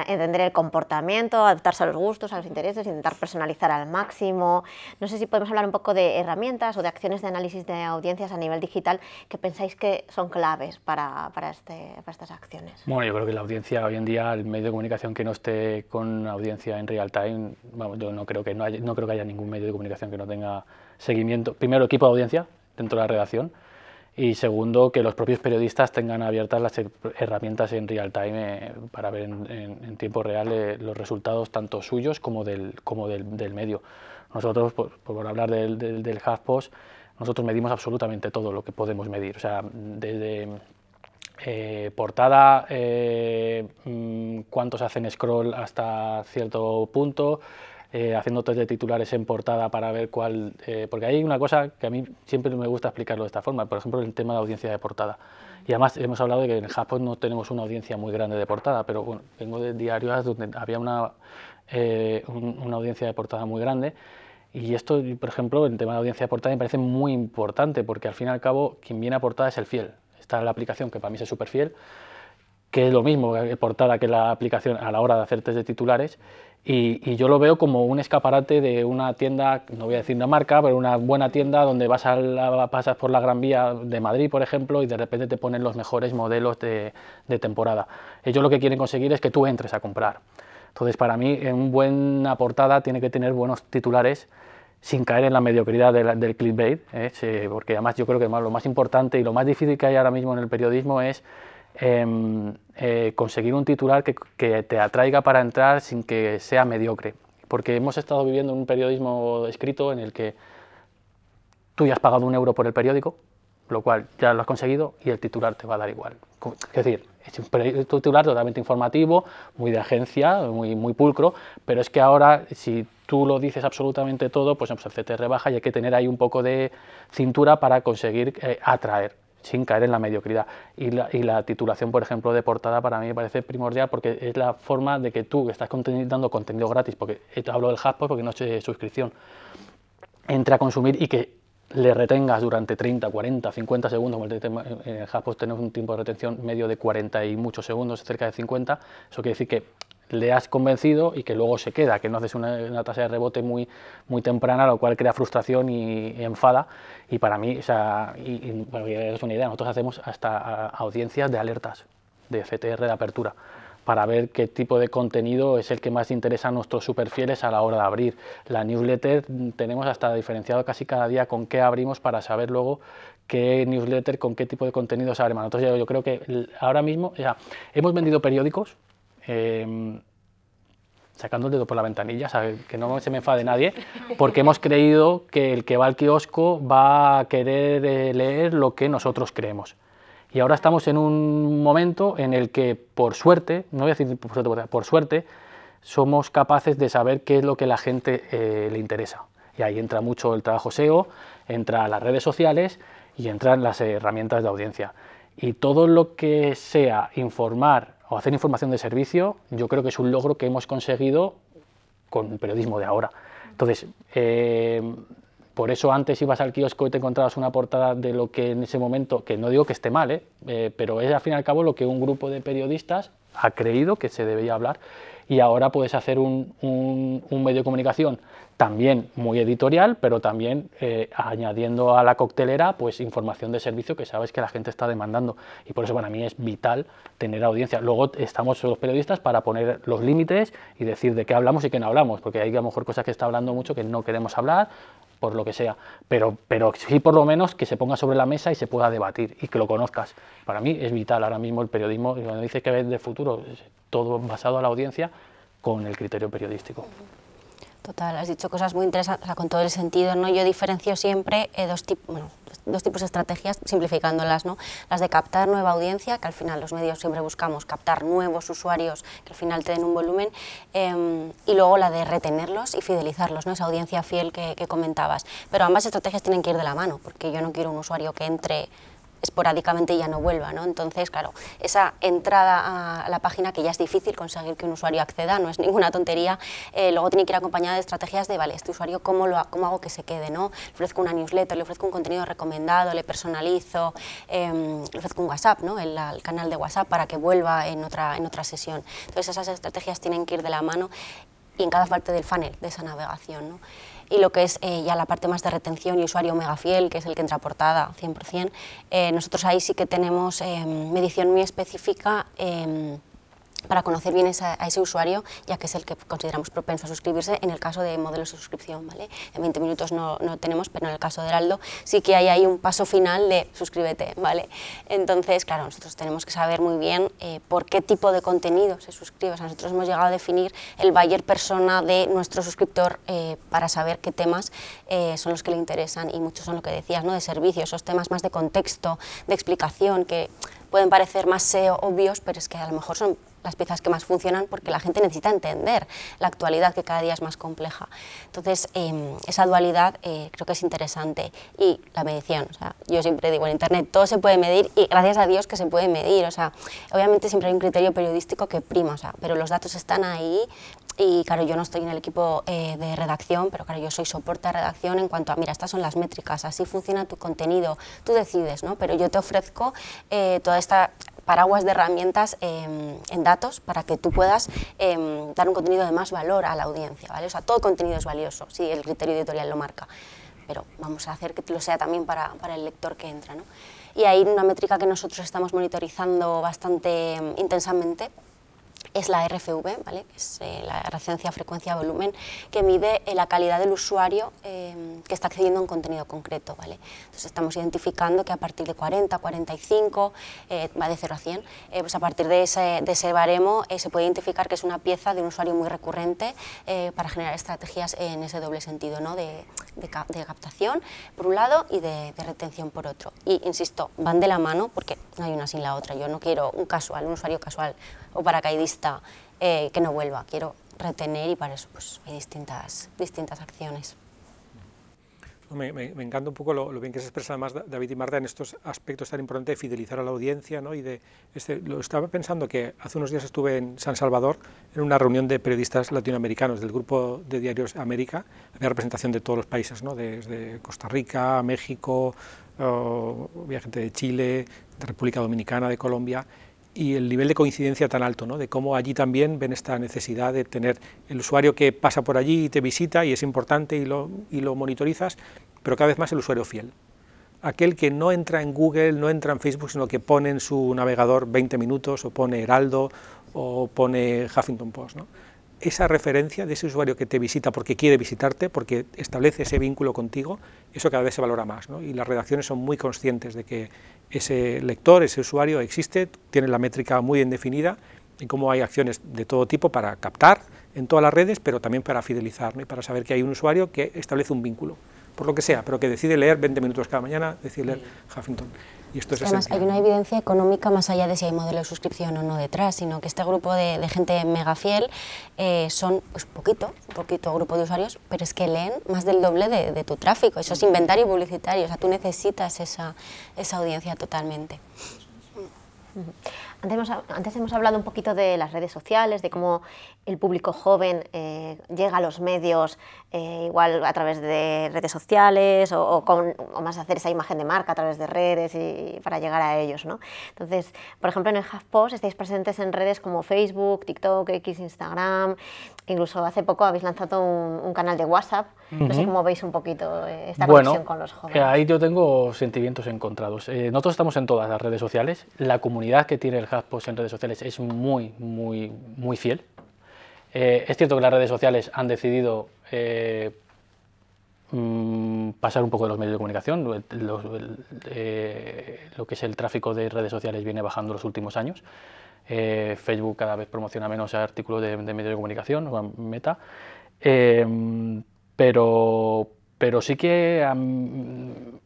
entender el comportamiento, adaptarse a los gustos, a los intereses, intentar personalizar al máximo. No sé si podemos hablar un poco de herramientas o de acciones de análisis de audiencias a nivel digital que pensáis que son claves para, para, este, para estas acciones. Bueno, yo creo que la audiencia hoy en día, el medio de comunicación que no esté con audiencia en real time, vamos, yo no creo que no, haya, no creo que haya ningún medio de comunicación que no tenga seguimiento. Primero, equipo de audiencia dentro de la redacción y segundo, que los propios periodistas tengan abiertas las herramientas en real time eh, para ver en, tiempo real eh, los resultados tanto suyos como del, como del, del medio. Nosotros, por, por hablar del, del, del HuffPost, nosotros medimos absolutamente todo lo que podemos medir, o sea, desde eh, portada, eh, mm, cuántos hacen scroll hasta cierto punto, eh, haciendo test de titulares en portada para ver cuál... Eh, porque hay una cosa que a mí siempre me gusta explicarlo de esta forma, por ejemplo, el tema de audiencia de portada. Y además hemos hablado de que en Japón no tenemos una audiencia muy grande de portada, pero bueno, vengo de diarios donde había una, eh, una audiencia de portada muy grande. Y esto, por ejemplo, en tema de audiencia de portada me parece muy importante, porque al fin y al cabo quien viene a portada es el fiel. Está la aplicación que para mí es súper fiel, que es lo mismo portada que la aplicación a la hora de hacer test de titulares, y, yo lo veo como un escaparate de una tienda, no voy a decir una marca, pero una buena tienda donde vas a la, pasas por la Gran Vía de Madrid, por ejemplo, y de repente te ponen los mejores modelos de, temporada. Ellos lo que quieren conseguir es que tú entres a comprar. Entonces, para mí, en una buena portada tiene que tener buenos titulares sin caer en la mediocridad del clickbait, ¿eh? porque además yo creo que lo más importante y lo más difícil que hay ahora mismo en el periodismo es Em, eh, conseguir un titular que, te atraiga para entrar sin que sea mediocre. Porque hemos estado viviendo un periodismo escrito en el que tú ya has pagado un euro por el periódico, lo cual ya lo has conseguido y el titular te va a dar igual. Es decir, es un titular totalmente informativo, muy de agencia, muy, muy pulcro, pero es que ahora si tú lo dices absolutamente todo, pues, pues el CT rebaja y hay que tener ahí un poco de cintura para conseguir eh, atraer sin caer en la mediocridad. Y la, titulación, por ejemplo, de portada para mí me parece primordial porque es la forma de que tú, que estás dando contenido gratis, porque hablo del HubSpot porque no es suscripción, entre a consumir y que le retengas durante 30, 40, 50 segundos, en el HubSpot tenemos un tiempo de retención medio de 40 y muchos segundos, cerca de 50, eso quiere decir que le has convencido y que luego se queda, que no haces una, tasa de rebote muy, muy temprana, lo cual crea frustración y, enfada. Y para mí, o sea, y, para que una idea, nosotros hacemos hasta audiencias de alertas, de CTR de apertura, para ver qué tipo de contenido es el que más interesa a nuestros superfieles a la hora de abrir. La newsletter tenemos hasta diferenciado casi cada día con qué abrimos para saber luego qué newsletter, con qué tipo de contenido se abre. Entonces yo, creo que ahora mismo, ya hemos vendido periódicos, Em, sacando el dedo por la ventanilla, que no se me enfade nadie, porque hemos creído que el que va al kiosco va a querer eh, leer lo que nosotros creemos. Y ahora estamos en un momento en el que, por suerte, no voy a decir por suerte, por suerte, somos capaces de saber qué es lo que la gente eh, le interesa. Y ahí entra mucho el trabajo SEO, entra las redes sociales y entran las herramientas de audiencia. Y todo lo que sea informar o hacer información de servicio, yo creo que es un logro que hemos conseguido con el periodismo de ahora. Entonces, eh, por eso antes ibas al kiosco y te encontrabas una portada de lo que en ese momento, que no digo que esté mal, ¿eh? Eh, pero es al fin y al cabo lo que un grupo de periodistas ha creído que se debía hablar y ahora puedes hacer un, un medio de comunicación también muy editorial, pero también eh, añadiendo a la coctelera pues información de servicio que sabes que la gente está demandando y por eso para mí es vital tener audiencia. Luego estamos los periodistas para poner los límites y decir de qué hablamos y qué no hablamos, porque hay a lo mejor cosas que está hablando mucho que no queremos hablar por lo que sea, pero, pero sí por lo menos que se ponga sobre la mesa y se pueda debatir y que lo conozcas. Para mí es vital ahora mismo el periodismo, cuando dice que ves de futuro, todo basado a la audiencia con el criterio periodístico. Total, has dicho cosas muy interesantes, con todo el sentido, ¿no? Yo diferencio siempre eh, dos, bueno, dos tipos de estrategias, simplificándolas, ¿no? Las de captar nueva audiencia, que al final los medios siempre buscamos captar nuevos usuarios que al final te den un volumen, em, y luego la de retenerlos y fidelizarlos, ¿no? Esa audiencia fiel que comentabas. Pero ambas estrategias tienen que ir de la mano, porque yo no quiero un usuario que entre esporádicamente ya no vuelva. ¿no? Entonces, claro, esa entrada a la página, que ya es difícil conseguir que un usuario acceda, no es ninguna tontería, eh, luego tiene que ir acompañada de estrategias de, vale, este usuario, ¿cómo, lo, cómo hago que se quede? ¿no? Le ofrezco una newsletter, le ofrezco un contenido recomendado, le personalizo, em, le ofrezco un WhatsApp, ¿no? el, el, canal de WhatsApp para que vuelva en otra, en otra sesión. Entonces, esas estrategias tienen que ir de la mano y en cada parte del funnel de esa navegación. ¿no? Y lo que es eh, ya la parte más de retención y usuario mega fiel, que es el que entra a portada 100%, eh, nosotros ahí sí que tenemos eh, medición muy específica para conocer bien a ese usuario, ya que es el que consideramos propenso a suscribirse en el caso de modelos de suscripción. ¿vale? En 20 minutos no, no, tenemos, pero en el caso de Heraldo sí que hay un paso final de suscríbete. ¿vale? Entonces, claro, nosotros tenemos que saber muy bien eh, por qué tipo de contenido se suscribe. Nosotros hemos llegado a definir el buyer persona de nuestro suscriptor eh, para saber qué temas eh, son los que le interesan y muchos son lo que decías, ¿no? de servicios, esos temas más de contexto, de explicación, que pueden parecer más SEO obvios, pero es que a lo mejor son las piezas que más funcionan porque la gente necesita entender la actualidad que cada día es más compleja. Entonces, em, esa dualidad eh, creo que es interesante. Y la medición, o sea, yo siempre digo en Internet, todo se puede medir y gracias a Dios que se puede medir. O sea, obviamente siempre hay un criterio periodístico que prima, o sea, pero los datos están ahí y claro, yo no estoy en el equipo eh, de redacción, pero claro, yo soy soporte de redacción en cuanto a, mira, estas son las métricas, así funciona tu contenido, tú decides, ¿no? Pero yo te ofrezco eh, toda esta paraguas de herramientas em, en datos para que tú puedas em, dar un contenido de más valor a la audiencia, ¿vale? O sea, todo contenido es valioso, si el criterio editorial lo marca, pero vamos a hacer que lo sea también para, para el lector que entra, ¿no? Y ahí una métrica que nosotros estamos monitorizando bastante em, intensamente es la RFV, ¿vale? es eh, la referencia frecuencia-volumen, que mide eh, la calidad del usuario eh, que está accediendo a un contenido concreto. ¿vale? Entonces estamos identificando que a partir de 40, 45, va de 0 a 100, pues a partir de ese, de ese baremo se puede identificar que es una pieza de un usuario muy recurrente para generar estrategias en ese doble sentido, ¿no? de, de, captación por un lado y de, de, retención por otro. Y insisto, van de la mano porque no hay una sin la otra. Yo no quiero un casual, un usuario casual o paracaidista eh, que no vuelva, quiero retener y para eso pues, hay distintas, distintas acciones. Me, me, encanta un poco lo, bien que se expresa además David y Marta en estos aspectos tan importantes de fidelizar a la audiencia. ¿no? Y de, este, lo estaba pensando que hace unos días estuve en San Salvador en una reunión de periodistas latinoamericanos del grupo de diarios América. Había representación de todos los países, ¿no? desde Costa Rica, México, había gente de Chile, de República Dominicana, de Colombia y el nivel de coincidencia tan alto, ¿no? de cómo allí también ven esta necesidad de tener el usuario que pasa por allí y te visita y es importante y lo, y lo monitorizas, pero cada vez más el usuario fiel. Aquel que no entra en Google, no entra en Facebook, sino que pone en su navegador 20 minutos o pone Heraldo o pone Huffington Post. ¿no? Esa referencia de ese usuario que te visita porque quiere visitarte, porque establece ese vínculo contigo, eso cada vez se valora más. ¿no? Y las redacciones son muy conscientes de que ese lector, ese usuario existe, tiene la métrica muy bien definida y cómo hay acciones de todo tipo para captar en todas las redes, pero también para fidelizar y para saber que hay un usuario que establece un vínculo, por lo que sea, pero que decide leer 20 minutos cada mañana, decide leer Huffington. Y esto es Además, hay una evidencia económica más allá de si hay modelo de suscripción o no detrás, sino que este grupo de, gente mega fiel eh, son pues, poquito, un poquito grupo de usuarios, pero es que leen más del doble de, tu tráfico. Eso es inventario publicitario, o sea, tú necesitas esa, esa audiencia totalmente. Antes hemos, antes hemos, hablado un poquito de las redes sociales, de cómo el público joven eh, llega a los medios eh, igual a través de redes sociales o, con, o, más hacer esa imagen de marca a través de redes y, para llegar a ellos. ¿no? Entonces, por ejemplo, en el HuffPost estáis presentes en redes como Facebook, TikTok, X, Instagram, incluso hace poco habéis lanzado un, canal de WhatsApp. No sé cómo veis un poquito eh, esta conexión con los jóvenes. ahí yo tengo sentimientos encontrados. nosotros estamos en todas las redes sociales. La comunidad que tiene el En redes sociales es muy, muy, muy fiel. Eh, es cierto que las redes sociales han decidido eh, mm, pasar un poco de los medios de comunicación. Eh, lo que es el tráfico de redes sociales viene bajando los últimos años. Facebook cada vez promociona menos artículos de, medios de comunicación, Meta. pero, pero sí que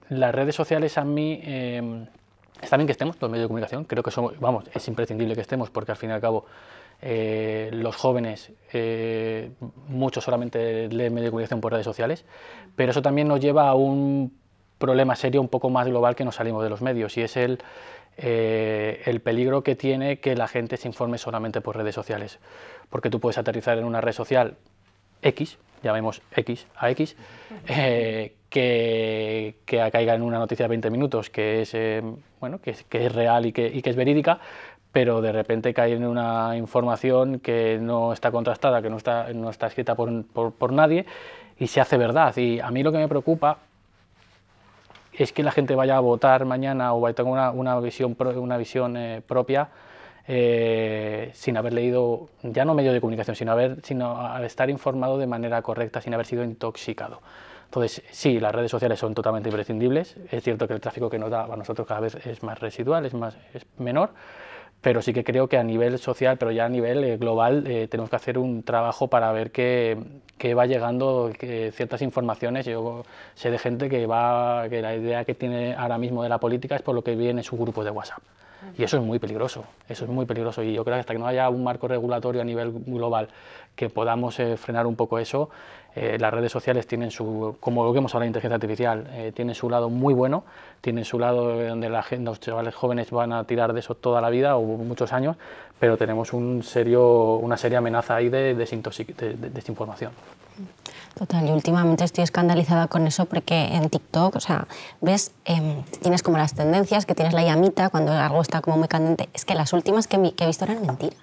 las redes sociales a mí está bien que estemos los medios de comunicación, creo que somos, vamos, es imprescindible que estemos porque al fin y al cabo eh, los jóvenes, eh, muchos solamente leen medios de comunicación por redes sociales, pero eso también nos lleva a un problema serio un poco más global que nos salimos de los medios y es el, eh, el peligro que tiene que la gente se informe solamente por redes sociales. Porque tú puedes aterrizar en una red social X, llamemos X a X, eh, que, que, caiga en una noticia de 20 minutos que es, eh, bueno, que, es real y que, es verídica, pero de repente cae en una información que no está contrastada, que no está, no está escrita por, por, por nadie y se hace verdad. Y a mí lo que me preocupa es que la gente vaya a votar mañana o vaya a tener una, una visión, una visión eh, propia eh, sin haber leído, ya no medio de comunicación, sino, haber, sino estar informado de manera correcta, sin haber sido intoxicado. Entonces, sí, las redes sociales son totalmente imprescindibles. Es cierto que el tráfico que nos da a nosotros cada vez es más residual, es, más, es menor, pero sí que creo que a nivel social, pero ya a nivel eh, global, eh, tenemos que hacer un trabajo para ver que, que va llegando que ciertas informaciones. Yo sé de gente que, va, que la idea que tiene ahora mismo de la política es por lo que viene en su grupo de WhatsApp. Y eso es muy peligroso, eso es muy peligroso. Y yo creo que hasta que no haya un marco regulatorio a nivel global que podamos eh, frenar un poco eso, eh, las redes sociales tienen su, como lo que hemos hablado de inteligencia artificial, eh, tienen su lado muy bueno, tienen su lado donde la gente, los chavales jóvenes van a tirar de eso toda la vida o muchos años, pero tenemos un serio, una seria amenaza ahí de, de, de, de desinformación. Total, yo últimamente estoy escandalizada con eso porque en TikTok, o sea, ves, eh, tienes como las tendencias, que tienes la llamita cuando algo está como muy candente. Es que las últimas que, he visto eran mentira.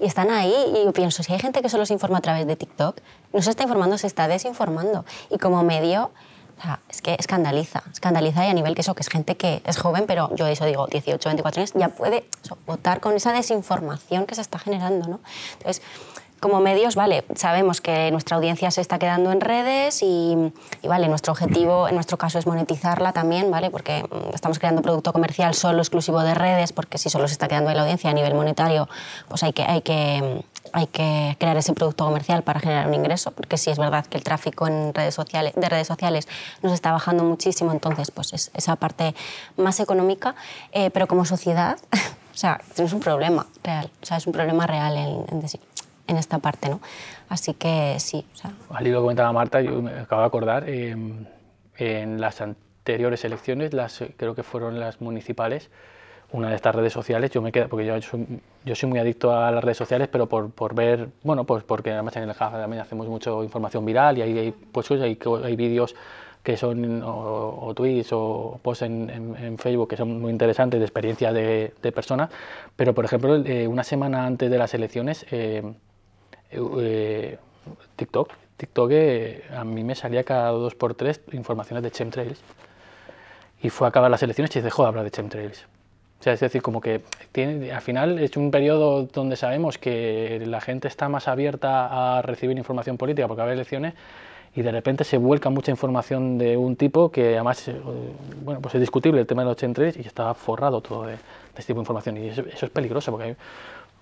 Y están ahí y yo pienso, si hay gente que solo se informa a través de TikTok, no se está informando, se está desinformando. Y como medio, o sea, es que escandaliza, escandaliza y a nivel que eso, que es gente que es joven, pero yo eso digo, 18, 24 años, ya puede eso, votar con esa desinformación que se está generando, ¿no? Entonces, como medios, vale, sabemos que nuestra audiencia se está quedando en redes y, vale, nuestro objetivo en nuestro caso es monetizarla también, vale, porque mm, estamos creando producto comercial solo exclusivo de redes, porque si solo se está quedando en la audiencia a nivel monetario, pues hay que, hay que, hay que crear ese producto comercial para generar un ingreso, porque sí es verdad que el tráfico en redes sociales, de redes sociales nos está bajando muchísimo, entonces pues es esa parte más económica, eh, pero como sociedad, o sea, tenemos un problema real, o sea, es un problema real en, en decir en esta parte, ¿no? Así que sí. O sea. Al hilo que comentaba Marta, yo me acabo de acordar, eh, en las anteriores elecciones, las, creo que fueron las municipales, una de estas redes sociales, yo me quedo, porque yo soy, yo soy muy adicto a las redes sociales, pero por, por ver, bueno, pues porque además en el Java también hacemos mucho información viral y hay, hay pues, hay, hay vídeos que son o, o, tweets o posts en, en, en, Facebook que son muy interesantes de experiencia de, de personas, pero por ejemplo, eh, una semana antes de las elecciones, eh, eh, TikTok, TikTok eh, a mí me salía cada dos por tres informaciones de chemtrails y fue a acabar las elecciones y dejó de hablar de chemtrails. O sea, es decir, como que tiene, al final es un periodo donde sabemos que la gente está más abierta a recibir información política porque haber elecciones y de repente se vuelca mucha información de un tipo que además, eh, bueno, pues es discutible el tema de los chemtrails y está forrado todo de, de este tipo de información. Y eso, eso es peligroso porque hay,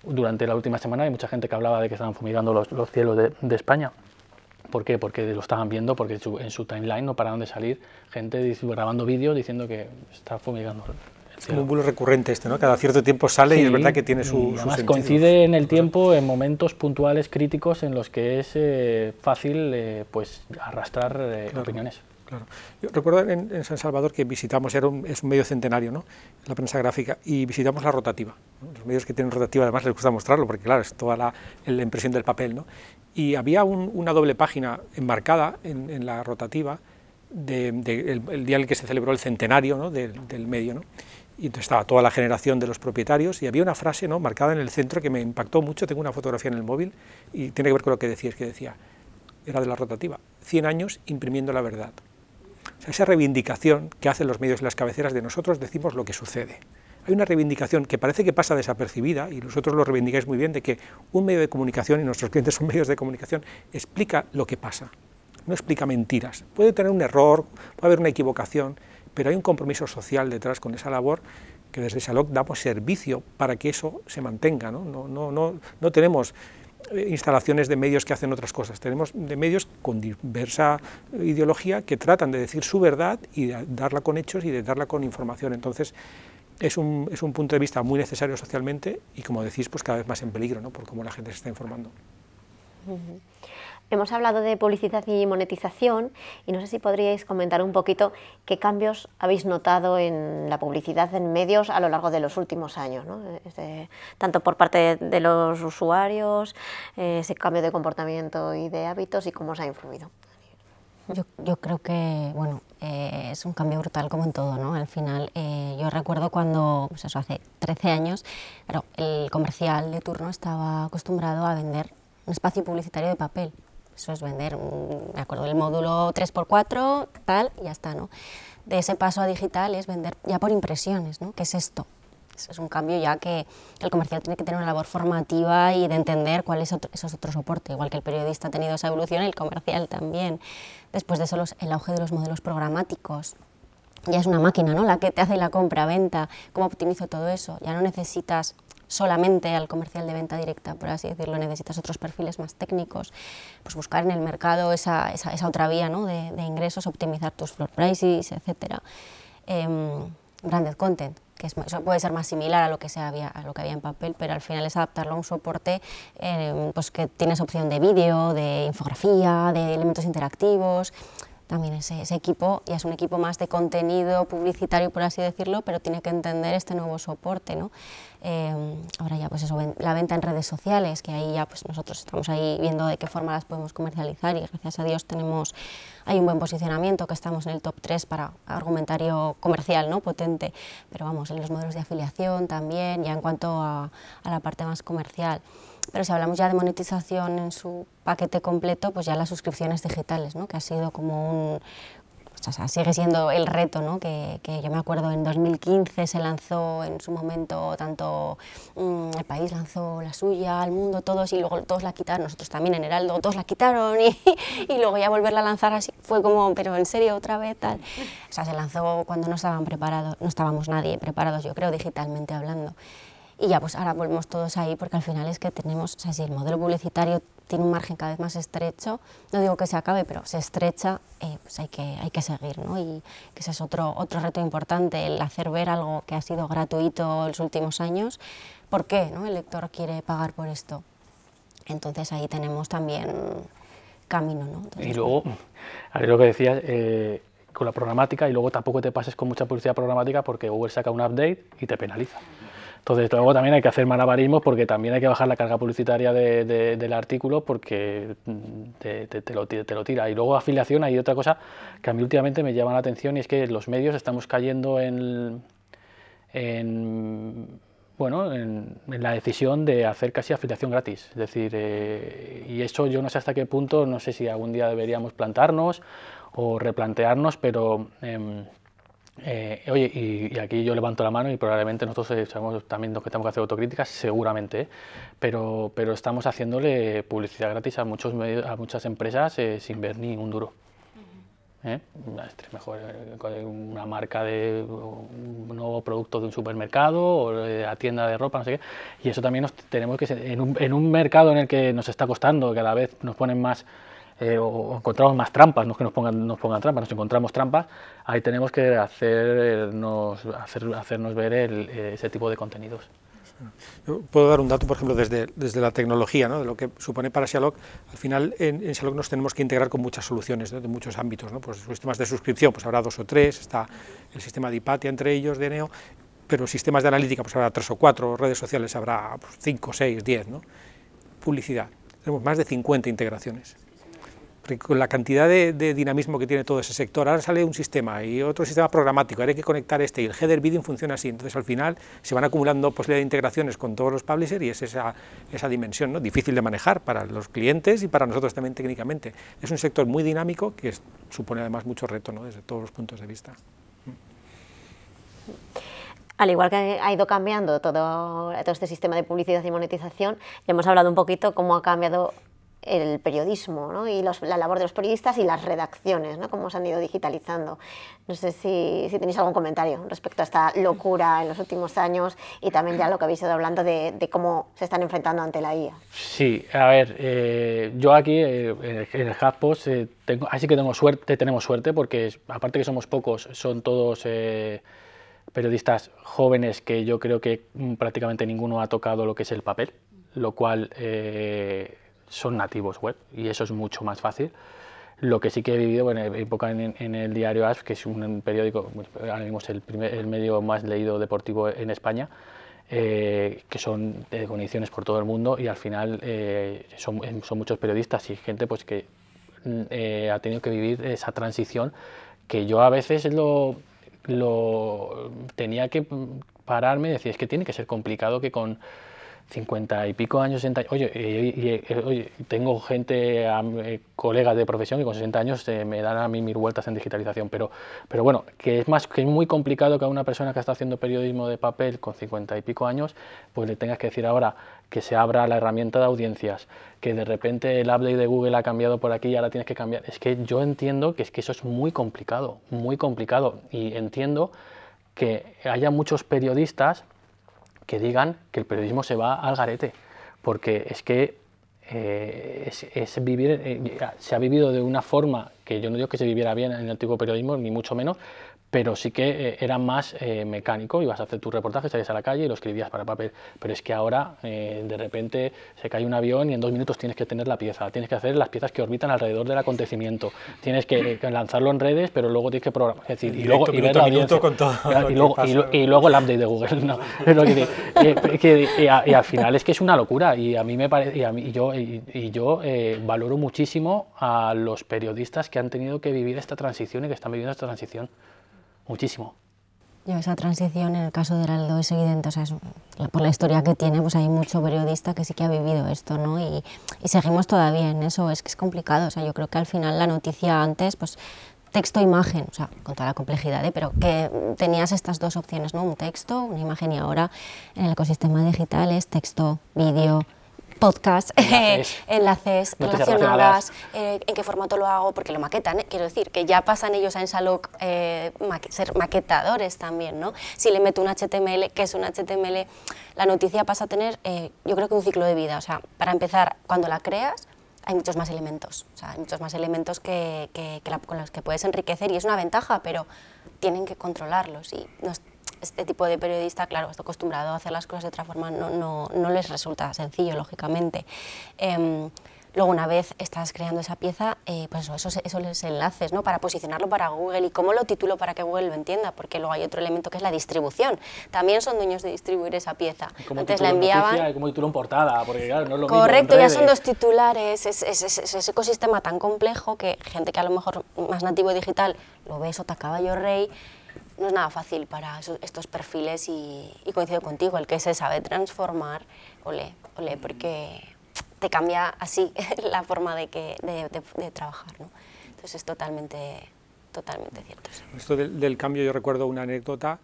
durante la última semana hay mucha gente que hablaba de que estaban fumigando los, los cielos de, de, España. ¿Por qué? Porque lo estaban viendo, porque en su, en su timeline no pararon de salir gente grabando vídeos diciendo que está fumigando. Es como un bulo recurrente este, ¿no? Cada cierto tiempo sale sí, y es verdad que tiene su. Además su coincide en el tiempo en momentos puntuales críticos en los que es eh, fácil eh, pues arrastrar eh, claro. opiniones. Claro. Yo recuerdo en, en, San Salvador que visitamos, era un, es un medio centenario, ¿no? la prensa gráfica, y visitamos la rotativa. Los medios que tienen rotativa además les gusta mostrarlo, porque claro, es toda la, impresión del papel. ¿no? Y había un, una doble página enmarcada en, la rotativa del de, el día en el que se celebró el centenario del medio. ¿no? Y entonces estaba toda la generación de los propietarios y había una frase ¿no? marcada en el centro que me impactó mucho, tengo una fotografía en el móvil y tiene que ver con lo que decías, que decía, era de la rotativa, 100 años imprimiendo la verdad. O sea, esa reivindicación que hacen los medios y las cabeceras de nosotros decimos lo que sucede. Hay una reivindicación que parece que pasa desapercibida, y vosotros lo reivindicáis muy bien, de que un medio de comunicación, y nuestros clientes son medios de comunicación, explica lo que pasa, no explica mentiras. Puede tener un error, puede haber una equivocación, pero hay un compromiso social detrás con esa labor que desde Salok damos servicio para que eso se mantenga. No, no, no, no, no tenemos instalaciones de medios que hacen otras cosas. Tenemos de medios con diversa ideología que tratan de decir su verdad y de darla con hechos y de darla con información. Entonces, es un, es un punto de vista muy necesario socialmente y, como decís, pues cada vez más en peligro, ¿no? por cómo la gente se está informando. Hemos hablado de publicidad y monetización y no sé si podríais comentar un poquito qué cambios habéis notado en la publicidad en medios a lo largo de los últimos años, tanto por parte de los usuarios, eh, ese cambio de comportamiento y de hábitos y cómo os ha influido. Yo, creo que bueno, eh, es un cambio brutal como en todo. ¿no? Al final, eh, yo recuerdo cuando, pues eso hace 13 años, el comercial de turno estaba acostumbrado a vender un espacio publicitario de papel eso es vender, me acuerdo del módulo 3x4, tal, y ya está, ¿no? De ese paso a digital es vender ya por impresiones, ¿no? ¿Qué es esto? Es un cambio ya que el comercial tiene que tener una labor formativa y de entender cuál es, otro, eso es otro soporte. Igual que el periodista ha tenido esa evolución, el comercial también. Después de eso, el auge de los modelos programáticos. Ya es una máquina, ¿no? La que te hace la compra-venta. ¿Cómo optimizo todo eso? Ya no necesitas solamente al comercial de venta directa, por así decirlo, necesitas otros perfiles más técnicos, pues buscar en el mercado esa, otra vía ¿no? de, ingresos, optimizar tus floor prices, etc. Em, branded content, que es, puede ser más similar a lo que, se había, a lo que había en papel, pero al final es adaptarlo a un soporte em, pues que tienes opción de vídeo, de infografía, de elementos interactivos, también ese, ese, equipo ya es un equipo más de contenido publicitario, por así decirlo, pero tiene que entender este nuevo soporte. ¿no? Eh, ahora ya pues eso, la venta en redes sociales, que ahí ya pues nosotros estamos ahí viendo de qué forma las podemos comercializar y gracias a Dios tenemos hay un buen posicionamiento, que estamos en el top 3 para argumentario comercial ¿no? potente, pero vamos, en los modelos de afiliación también, ya en cuanto a, a la parte más comercial. Pero si hablamos ya de monetización en su paquete completo, pues ya las suscripciones digitales, ¿no? que ha sido como un, o sea, sigue siendo el reto, ¿no? que, que, yo me acuerdo en 2015 se lanzó en su momento, tanto mm, el país lanzó la suya, al mundo, todos, y luego todos la quitaron, nosotros también en Heraldo, todos la quitaron, y, y luego ya volverla a lanzar así fue como, pero en serio, otra vez, tal. O sea, se lanzó cuando no estaban preparados, no estábamos nadie preparados, yo creo, digitalmente hablando. Y ya pues ahora volvemos todos ahí porque al final es que tenemos, o sea, si el modelo publicitario tiene un margen cada vez más estrecho, no digo que se acabe, pero se estrecha, eh, pues hay que, hay que seguir, ¿no? Y que ese es otro, otro reto importante, el hacer ver algo que ha sido gratuito en los últimos años, ¿por qué no? el lector quiere pagar por esto? Entonces ahí tenemos también camino, ¿no? y luego, ver lo que decías, eh, con la programática, y luego tampoco te pases con mucha publicidad programática porque Google saca un update y te penaliza. Entonces, luego también hay que hacer malabarismos porque también hay que bajar la carga publicitaria del artículo porque mm, te, lo, tira. Y luego afiliación, hay otra cosa que a mí últimamente me llama la atención y es que los medios estamos cayendo en, bueno, en, la decisión de hacer casi afiliación gratis. Es decir, eh, y eso yo no sé hasta qué punto, no sé si algún día deberíamos plantarnos o replantearnos, pero... Em, eh, oye, y, aquí yo levanto la mano y probablemente nosotros eh, sabemos también que tenemos que hacer autocríticas, seguramente, ¿eh? pero, pero estamos haciéndole publicidad gratis a, muchos a muchas empresas sin ver ni un duro. Es mejor una marca de un nuevo producto de un supermercado o de la tienda de ropa, no sé qué. Y eso también nos tenemos que, en un, en un mercado en el que nos está costando, cada vez nos ponen más eh, o encontramos más trampas, no es que nos pongan, nos pongan trampas, nos encontramos trampas, ahí tenemos que hacernos, hacer, hacernos ver ese tipo de contenidos. puedo dar un dato, por ejemplo, desde, desde la tecnología, ¿no? de lo que supone para Xialog. Al final, en, en nos tenemos que integrar con muchas soluciones de muchos ámbitos. ¿no? Pues sistemas de suscripción, pues habrá dos o tres, está el sistema de Ipatia entre ellos, de Neo, pero sistemas de analítica, pues habrá tres o cuatro, redes sociales habrá pues, cinco, seis, diez. ¿no? Publicidad, tenemos más de 50 integraciones con la cantidad de, dinamismo que tiene todo ese sector, ahora sale un sistema y otro sistema programático, ahora hay que conectar este y el header bidding funciona así, entonces al final se van acumulando posibilidades de integraciones con todos los publishers y es esa, esa dimensión ¿no? difícil de manejar para los clientes y para nosotros también técnicamente. Es un sector muy dinámico que supone además mucho reto ¿no? desde todos los puntos de vista. Al igual que ha ido cambiando todo, todo este sistema de publicidad y monetización, hemos hablado un poquito cómo ha cambiado el periodismo ¿no? y la labor de los periodistas y las redacciones, ¿no? cómo se han ido digitalizando. No sé si, si, tenéis algún comentario respecto a esta locura en los últimos años y también ya lo que habéis ido hablando de, de cómo se están enfrentando ante la IA. Sí, a ver, eh, yo aquí eh, en el HubSpot eh, tengo, así que tengo suerte, tenemos suerte porque aparte que somos pocos, son todos periodistas jóvenes que yo creo que prácticamente ninguno ha tocado lo que es el papel, lo cual son nativos web y eso es mucho más fácil. Lo que sí que he vivido en época en, el diario AS, que es un periódico, ahora mismo es el, el medio más leído deportivo en España, eh, que son de condiciones por todo el mundo y al final eh, son, son, muchos periodistas y gente pues que mm, eh, ha tenido que vivir esa transición que yo a veces lo, lo tenía que pararme y decir, es que tiene que ser complicado que con 50 y pico años, 60 oye, oye, tengo gente, eh, colegas de profesión que con 60 años eh, me dan a mí mil vueltas en digitalización, pero, pero bueno, que es más que es muy complicado que a una persona que está haciendo periodismo de papel con 50 y pico años, pues le tengas que decir ahora que se abra la herramienta de audiencias, que de repente el update de Google ha cambiado por aquí y ahora tienes que cambiar. Es que yo entiendo que es que eso es muy complicado, muy complicado, y entiendo que haya muchos periodistas que digan que el periodismo se va al garete, porque es que eh, es, vivir, eh, se ha vivido de una forma que yo no digo que se viviera bien en el antiguo periodismo, ni mucho menos, pero sí que eh, era más eh, mecánico, ibas a hacer tu reportaje, salías a la calle y lo escribías para papel, pero es que ahora eh, de repente se cae un avión y en dos minutos tienes que tener la pieza, tienes que hacer las piezas que orbitan alrededor del acontecimiento, tienes que, lanzarlo en redes, pero luego tienes que programar, es decir, y, luego y ver la audiencia, y, luego, y, luego el update de Google, no, y, al final es que es una locura. Y a mí me parece, y, a mí, yo, y, yo valoro muchísimo a los periodistas que han tenido que vivir esta transición y que están viviendo esta transición muchísimo. Yo esa transición en el caso de Heraldo es evidente, o sea, por la historia que tiene, pues hay mucho periodista que sí que ha vivido esto, ¿no? Y, seguimos todavía en eso, es que es complicado, o sea, yo creo que al final la noticia antes, pues texto-imagen, o sea, con toda la complejidad, ¿eh? pero que tenías estas dos opciones, ¿no? Un texto, una imagen y ahora en el ecosistema digital es texto, vídeo, podcast, enlaces, relacionadas, eh, en qué formato lo hago, porque lo maquetan, ¿eh? quiero decir, que ya pasan ellos a Ensaloc eh, ser maquetadores también, ¿no? Si le meto un HTML, que es un HTML, la noticia pasa a tener, yo creo que un ciclo de vida, o sea, para empezar, cuando la creas, hay muchos más elementos, o sea, hay muchos más elementos que, con los que puedes enriquecer y es una ventaja, pero tienen que controlarlos y este tipo de periodista, claro, está acostumbrado a hacer las cosas de otra forma, no, no, no les resulta sencillo, lógicamente. Em, luego, una vez estás creando esa pieza, eh, pues eso, esos, esos enlaces, ¿no? Para posicionarlo para Google y cómo lo titulo para que Google lo entienda, porque luego hay otro elemento que es la distribución. También son dueños de distribuir esa pieza. Antes la enviaban. como título en portada, porque claro, no es lo Correcto, ya son dos titulares, es, es, es, ese ecosistema tan complejo que gente que a lo mejor más nativo digital lo ve sota caballo rey no es nada fácil para estos perfiles y, coincido contigo, el que se sabe transformar, ole, ole, porque te cambia así la forma de, que, de, trabajar. ¿no? Entonces es totalmente, totalmente cierto. Esto del, cambio, yo recuerdo una anécdota,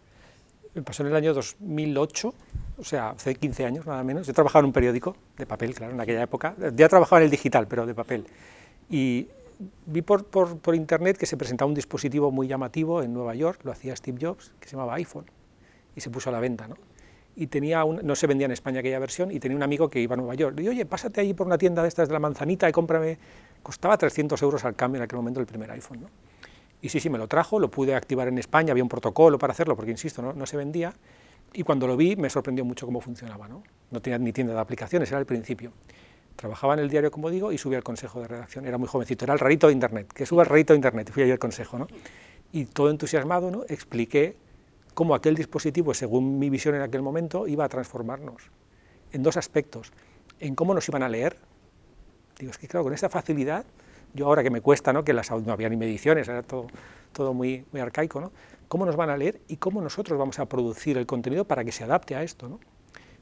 me pasó en el año 2008, o sea, hace 15 años nada menos. Yo trabajaba en un periódico de papel, claro, en aquella época. Ya trabajaba en el digital, pero de papel. Y vi por, por, internet que se presentaba un dispositivo muy llamativo en Nueva York, lo hacía Steve Jobs, que se llamaba iPhone, y se puso a la venta, ¿no? Y tenía no se vendía en España aquella versión, y tenía un amigo que iba a Nueva York. Le dije, oye, pásate ahí por una tienda de estas de la manzanita y cómprame. Costaba 300 euros al cambio en aquel momento el primer iPhone, ¿no? Y sí, sí, me lo trajo, lo pude activar en España, había un protocolo para hacerlo, porque insisto, no, no se vendía. Y cuando lo vi me sorprendió mucho cómo funcionaba, ¿no? No tenía ni tienda de aplicaciones, era el principio. Trabajaba en el diario, como digo, y subía al consejo de redacción. Era muy jovencito, era el rarito de Internet, que suba el rarito de Internet, fui yo al consejo. ¿no? Y todo entusiasmado, ¿no? expliqué cómo aquel dispositivo, según mi visión en aquel momento, iba a transformarnos en dos aspectos. En cómo nos iban a leer. Digo, es que claro, con esta facilidad, yo ahora que me cuesta, ¿no? que las, no había ni mediciones, era todo, todo muy, muy arcaico, ¿no? cómo nos van a leer y cómo nosotros vamos a producir el contenido para que se adapte a esto. ¿no?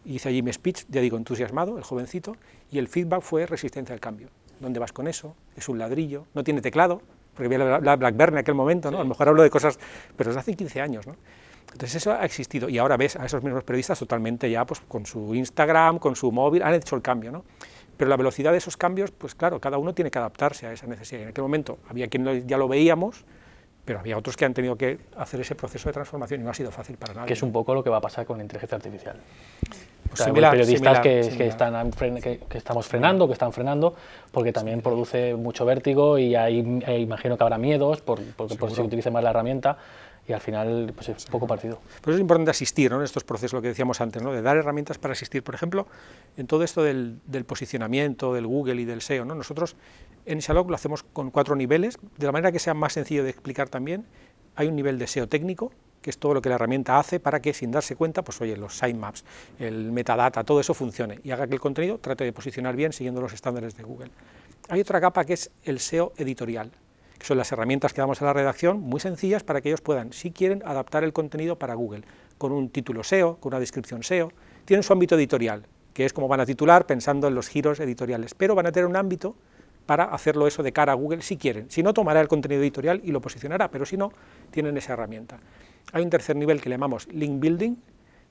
Hice allí mi speech, ya digo, entusiasmado, el jovencito, y el feedback fue resistencia al cambio. ¿Dónde vas con eso? Es un ladrillo, no tiene teclado, porque había la, BlackBerry en aquel momento, ¿no? A lo mejor hablo de cosas, pero desde hace 15 años, ¿no? Entonces eso ha existido y ahora ves a esos mismos periodistas totalmente ya pues con su Instagram, con su móvil, han hecho el cambio, ¿no? Pero la velocidad de esos cambios, pues claro, cada uno tiene que adaptarse a esa necesidad. En aquel momento había quien ya lo veíamos, pero había otros que han tenido que hacer ese proceso de transformación y no ha sido fácil para nadie. Que es un poco lo que va a pasar con la inteligencia artificial. Pues periodistas que, están que, estamos frenando, que están frenando, porque también produce mucho vértigo y ahí imagino que habrá miedos por, porque por si se utilice más la herramienta y al final pues es poco partido. Por eso es importante asistir ¿no? en estos procesos, lo que decíamos antes, ¿no? de dar herramientas para asistir. Por ejemplo, en todo esto del, del posicionamiento, del Google y del SEO, ¿no? nosotros en Shalom lo hacemos con cuatro niveles, de la manera que sea más sencillo de explicar también. Hay un nivel de SEO técnico, que es todo lo que la herramienta hace para que sin darse cuenta, pues oye, los sitemaps, el metadata, todo eso funcione y haga que el contenido trate de posicionar bien siguiendo los estándares de Google. Hay otra capa que es el SEO editorial, que son las herramientas que damos a la redacción, muy sencillas para que ellos puedan, si quieren, adaptar el contenido para Google, con un título SEO, con una descripción SEO. Tienen su ámbito editorial, que es como van a titular pensando en los giros editoriales, pero van a tener un ámbito para hacerlo eso de cara a Google si quieren. Si no, tomará el contenido editorial y lo posicionará, pero si no, tienen esa herramienta. Hay un tercer nivel que le llamamos link building,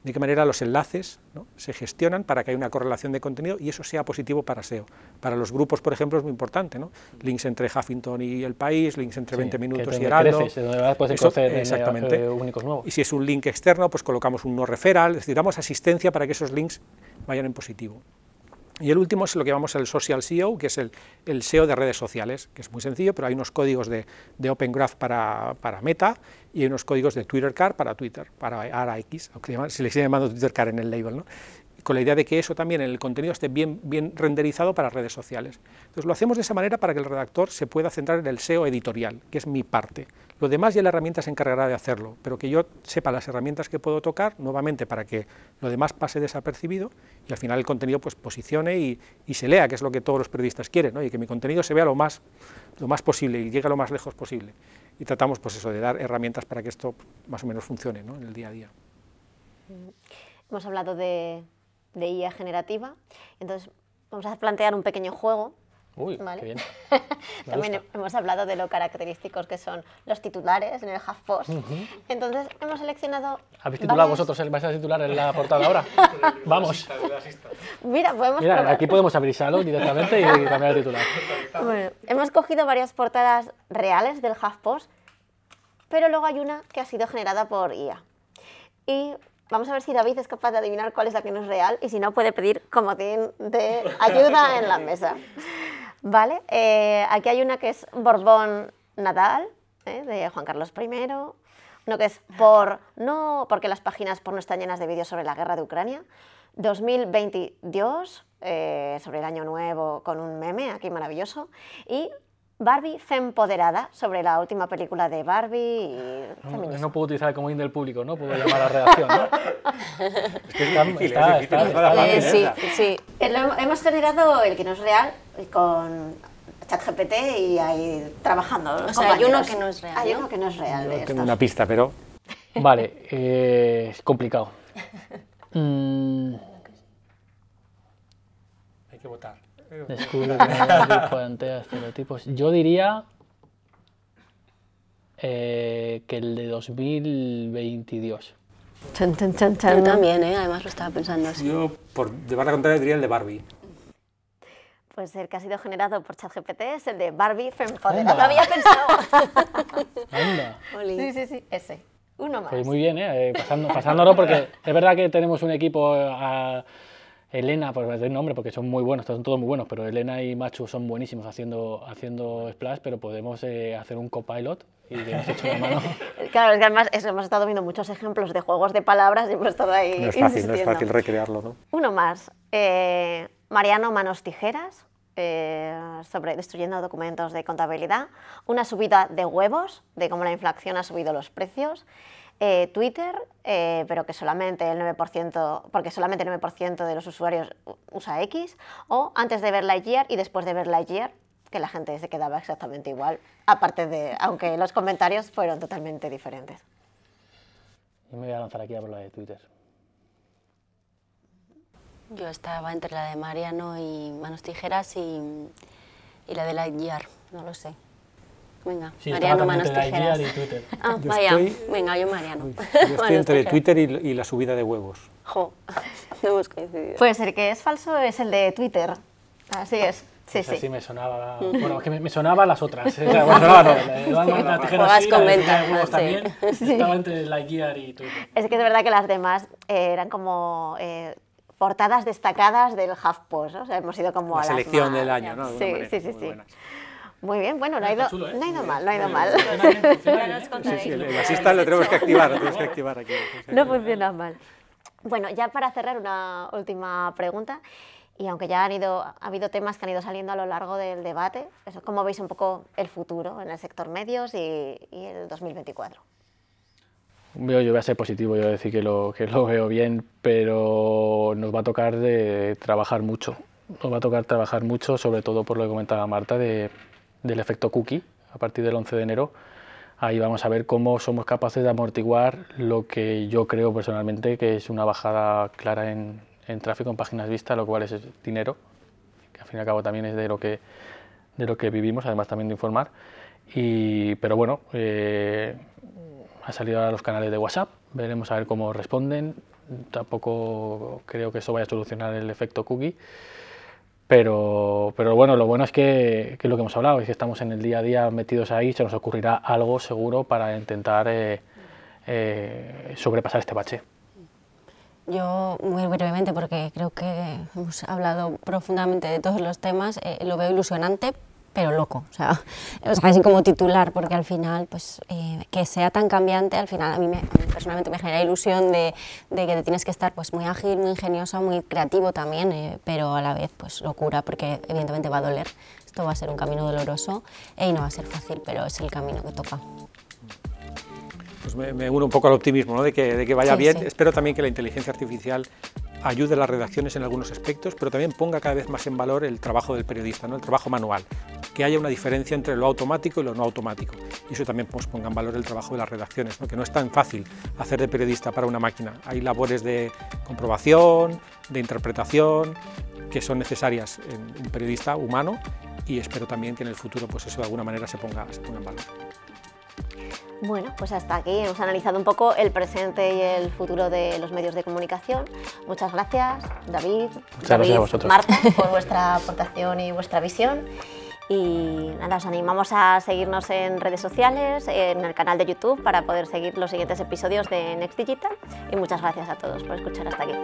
de qué manera los enlaces se gestionan para que haya una correlación de contenido y eso sea positivo para SEO. Para los grupos, por ejemplo, es muy importante, ¿no? links entre Huffington y El País, links entre 20 minutos y Heraldo. Creces, donde puedes eso, exactamente. Eh, únicos nuevos. Y si es un link externo, pues colocamos un no referral, es decir, damos asistencia para que esos links vayan en positivo. Y el último es lo que llamamos el Social SEO, que es el, SEO de redes sociales, que es muy sencillo, pero hay unos códigos de, de Open Graph para, para, Meta y unos códigos de Twitter Car para Twitter, para ARAX, aunque se le sigue llamando Twitter Car en el label. ¿no? con la idea de que eso también el contenido esté bien, bien renderizado para redes sociales. Entonces lo hacemos de esa manera para que el redactor se pueda centrar en el SEO editorial, que es mi parte. Lo demás ya la herramienta se encargará de hacerlo, pero que yo sepa las herramientas que puedo tocar, nuevamente para que lo demás pase desapercibido y al final el contenido pues posicione y, se lea, que es lo que todos los periodistas quieren, ¿no? y que mi contenido se vea lo más, lo más posible y llegue lo más lejos posible. Y tratamos pues eso, de dar herramientas para que esto más o menos funcione ¿no? en el día a día. Hemos hablado de, de IA generativa. Entonces, vamos a plantear un pequeño juego. Uy, ¿vale? qué bien. También hemos hablado de lo característicos que son los titulares en el HuffPost. Entonces, hemos seleccionado. ¿Habéis titulado vosotros? el ¿Vais a titular en la portada ahora? Vamos. Mira, podemos. Mira, aquí podemos abrir salón directamente y cambiar el titular. Bueno, hemos cogido varias portadas reales del HuffPost, pero luego hay una que ha sido generada por IA. Y Vamos a ver si David es capaz de adivinar cuál es la que no es real y si no puede pedir comodín de ayuda en la mesa. Vale, eh, aquí hay una que es Borbón Nadal, eh, de Juan Carlos I, uno que es por no porque las páginas por no están llenas de vídeos sobre la guerra de Ucrania, 2022, eh, sobre el año nuevo con un meme aquí maravilloso, y Barbie Fempoderada, sobre la última película de Barbie y no, no, puedo utilizar el comodín del público, ¿no? Puedo llamar a la redacción, ¿no? es que está, difícil, está, es difícil, está, sí, sí. Hemos generado el que no es real con ChatGPT y ahí trabajando. O sea, hay uno que no es real. Hay uno que no es real. Yo tengo una pista, pero... Vale, eh, es complicado. Mm. Hay que votar. Descubre que plantea estereotipos. Yo diría eh, que el de 2022. Yo también, ¿eh? además lo estaba pensando así. Yo, por llevar la contraria, diría el de Barbie. Pues el que ha sido generado por ChatGPT es el de Barbie Fempoderada. Lo había pensado. Anda. Sí, sí, sí, ese. Uno más. Pues muy bien, ¿eh? Pasando, pasándolo, porque es verdad que tenemos un equipo a, Elena, por decir nombre, porque son muy buenos, son todos muy buenos, pero Elena y Machu son buenísimos haciendo, haciendo splash, pero podemos eh, hacer un copilot y le hemos hecho mano. Claro, es que además hemos estado viendo muchos ejemplos de juegos de palabras y hemos estado ahí. No es fácil, no es fácil recrearlo, ¿no? Uno más. Eh, Mariano Manos Tijeras, eh, sobre destruyendo documentos de contabilidad. Una subida de huevos, de cómo la inflación ha subido los precios. Eh, Twitter, eh, pero que solamente el 9%, porque solamente el 9% de los usuarios usa X, o antes de ver Lightyear y después de ver Lightyear, que la gente se quedaba exactamente igual, aparte de, aunque los comentarios fueron totalmente diferentes. Yo me voy a lanzar aquí a por la de Twitter. Yo estaba entre la de Mariano y Manos Tijeras y, y la de Lightyear, no lo sé. Venga, Sí, Mariano Manos la Tijeras. y Twitter. Ah, Yo vaya, estoy- venga, yo Mariano. Yo estoy entre Tijeras. Twitter y, y la subida de huevos. Jo, no hemos coincidido. Pues el que es falso es el de Twitter. Así es. Sí, Esa sí. sí me sonaba. Bueno, es que me, me sonaban las otras. eh, Bueno, sonaba no. La de la la huevos sí. también. Estaba entre Lightyear y Twitter. Es que es verdad que las demás eh, eran como eh, portadas destacadas del HuffPost, ¿no? O sea, hemos ido como La a las selección más- del año, ¿no? De Sí, manera, sí, sí, muy sí. Muy bien, bueno, no ha ido, chulo, ¿eh? no ha ido mal, no ha ido mal. Sí, sí, el, el asista lo tenemos que activar, lo tenemos que activar aquí. No funciona mal. Bueno, ya para cerrar una última pregunta, y aunque ya han ido, ha habido temas que han ido saliendo a lo largo del debate, eso, ¿cómo veis un poco el futuro en el sector medios y, y el 2024? Yo, yo voy a ser positivo, yo voy a decir que lo, que lo veo bien, pero nos va a tocar de trabajar mucho. Nos va a tocar trabajar mucho, sobre todo por lo que comentaba Marta, de- del efecto cookie a partir del 11 de enero. Ahí vamos a ver cómo somos capaces de amortiguar lo que yo creo personalmente que es una bajada clara en, en tráfico, en páginas vistas, lo cual es dinero, que al fin y al cabo también es de lo que, de lo que vivimos, además también de informar. Y, pero bueno, eh, ha salido a los canales de WhatsApp, veremos a ver cómo responden. Tampoco creo que eso vaya a solucionar el efecto cookie. Pero, pero bueno, lo bueno es que, que lo que hemos hablado es que estamos en el día a día metidos ahí, se nos ocurrirá algo seguro para intentar eh, eh, sobrepasar este bache. Yo, muy brevemente, porque creo que hemos hablado profundamente de todos los temas, eh, lo veo ilusionante, pero loco. O sea, o sea, así como titular, porque al final, pues, eh, que sea tan cambiante, al final a mí, me- a mí personalmente me genera ilusión de, de que te tienes que estar pues, muy ágil, muy ingenioso, muy creativo también, eh, pero a la vez, pues, locura, porque evidentemente va a doler. Esto va a ser un camino doloroso eh, y no va a ser fácil, pero es el camino que toca. Pues me, me uno un poco al optimismo, ¿no? de, que, de que vaya Sí, bien. sí. Espero también que la inteligencia artificial ayude a las redacciones en algunos aspectos, pero también ponga cada vez más en valor el trabajo del periodista, el trabajo manual, que haya una diferencia entre lo automático y lo no automático. Y eso también pues, ponga en valor el trabajo de las redacciones, ¿no? que no es tan fácil hacer de periodista para una máquina. Hay labores de comprobación, de interpretación, que son necesarias en un periodista humano y espero también que en el futuro pues eso de alguna manera se ponga, se ponga en valor. Bueno, pues hasta aquí hemos analizado un poco el presente y el futuro de los medios de comunicación. Muchas gracias, David, David. Marta, por vuestra aportación y vuestra visión. Y nada, os animamos a seguirnos en redes sociales, en el canal de YouTube, para poder seguir los siguientes episodios de Next Digital. Y muchas gracias a todos por escuchar hasta aquí.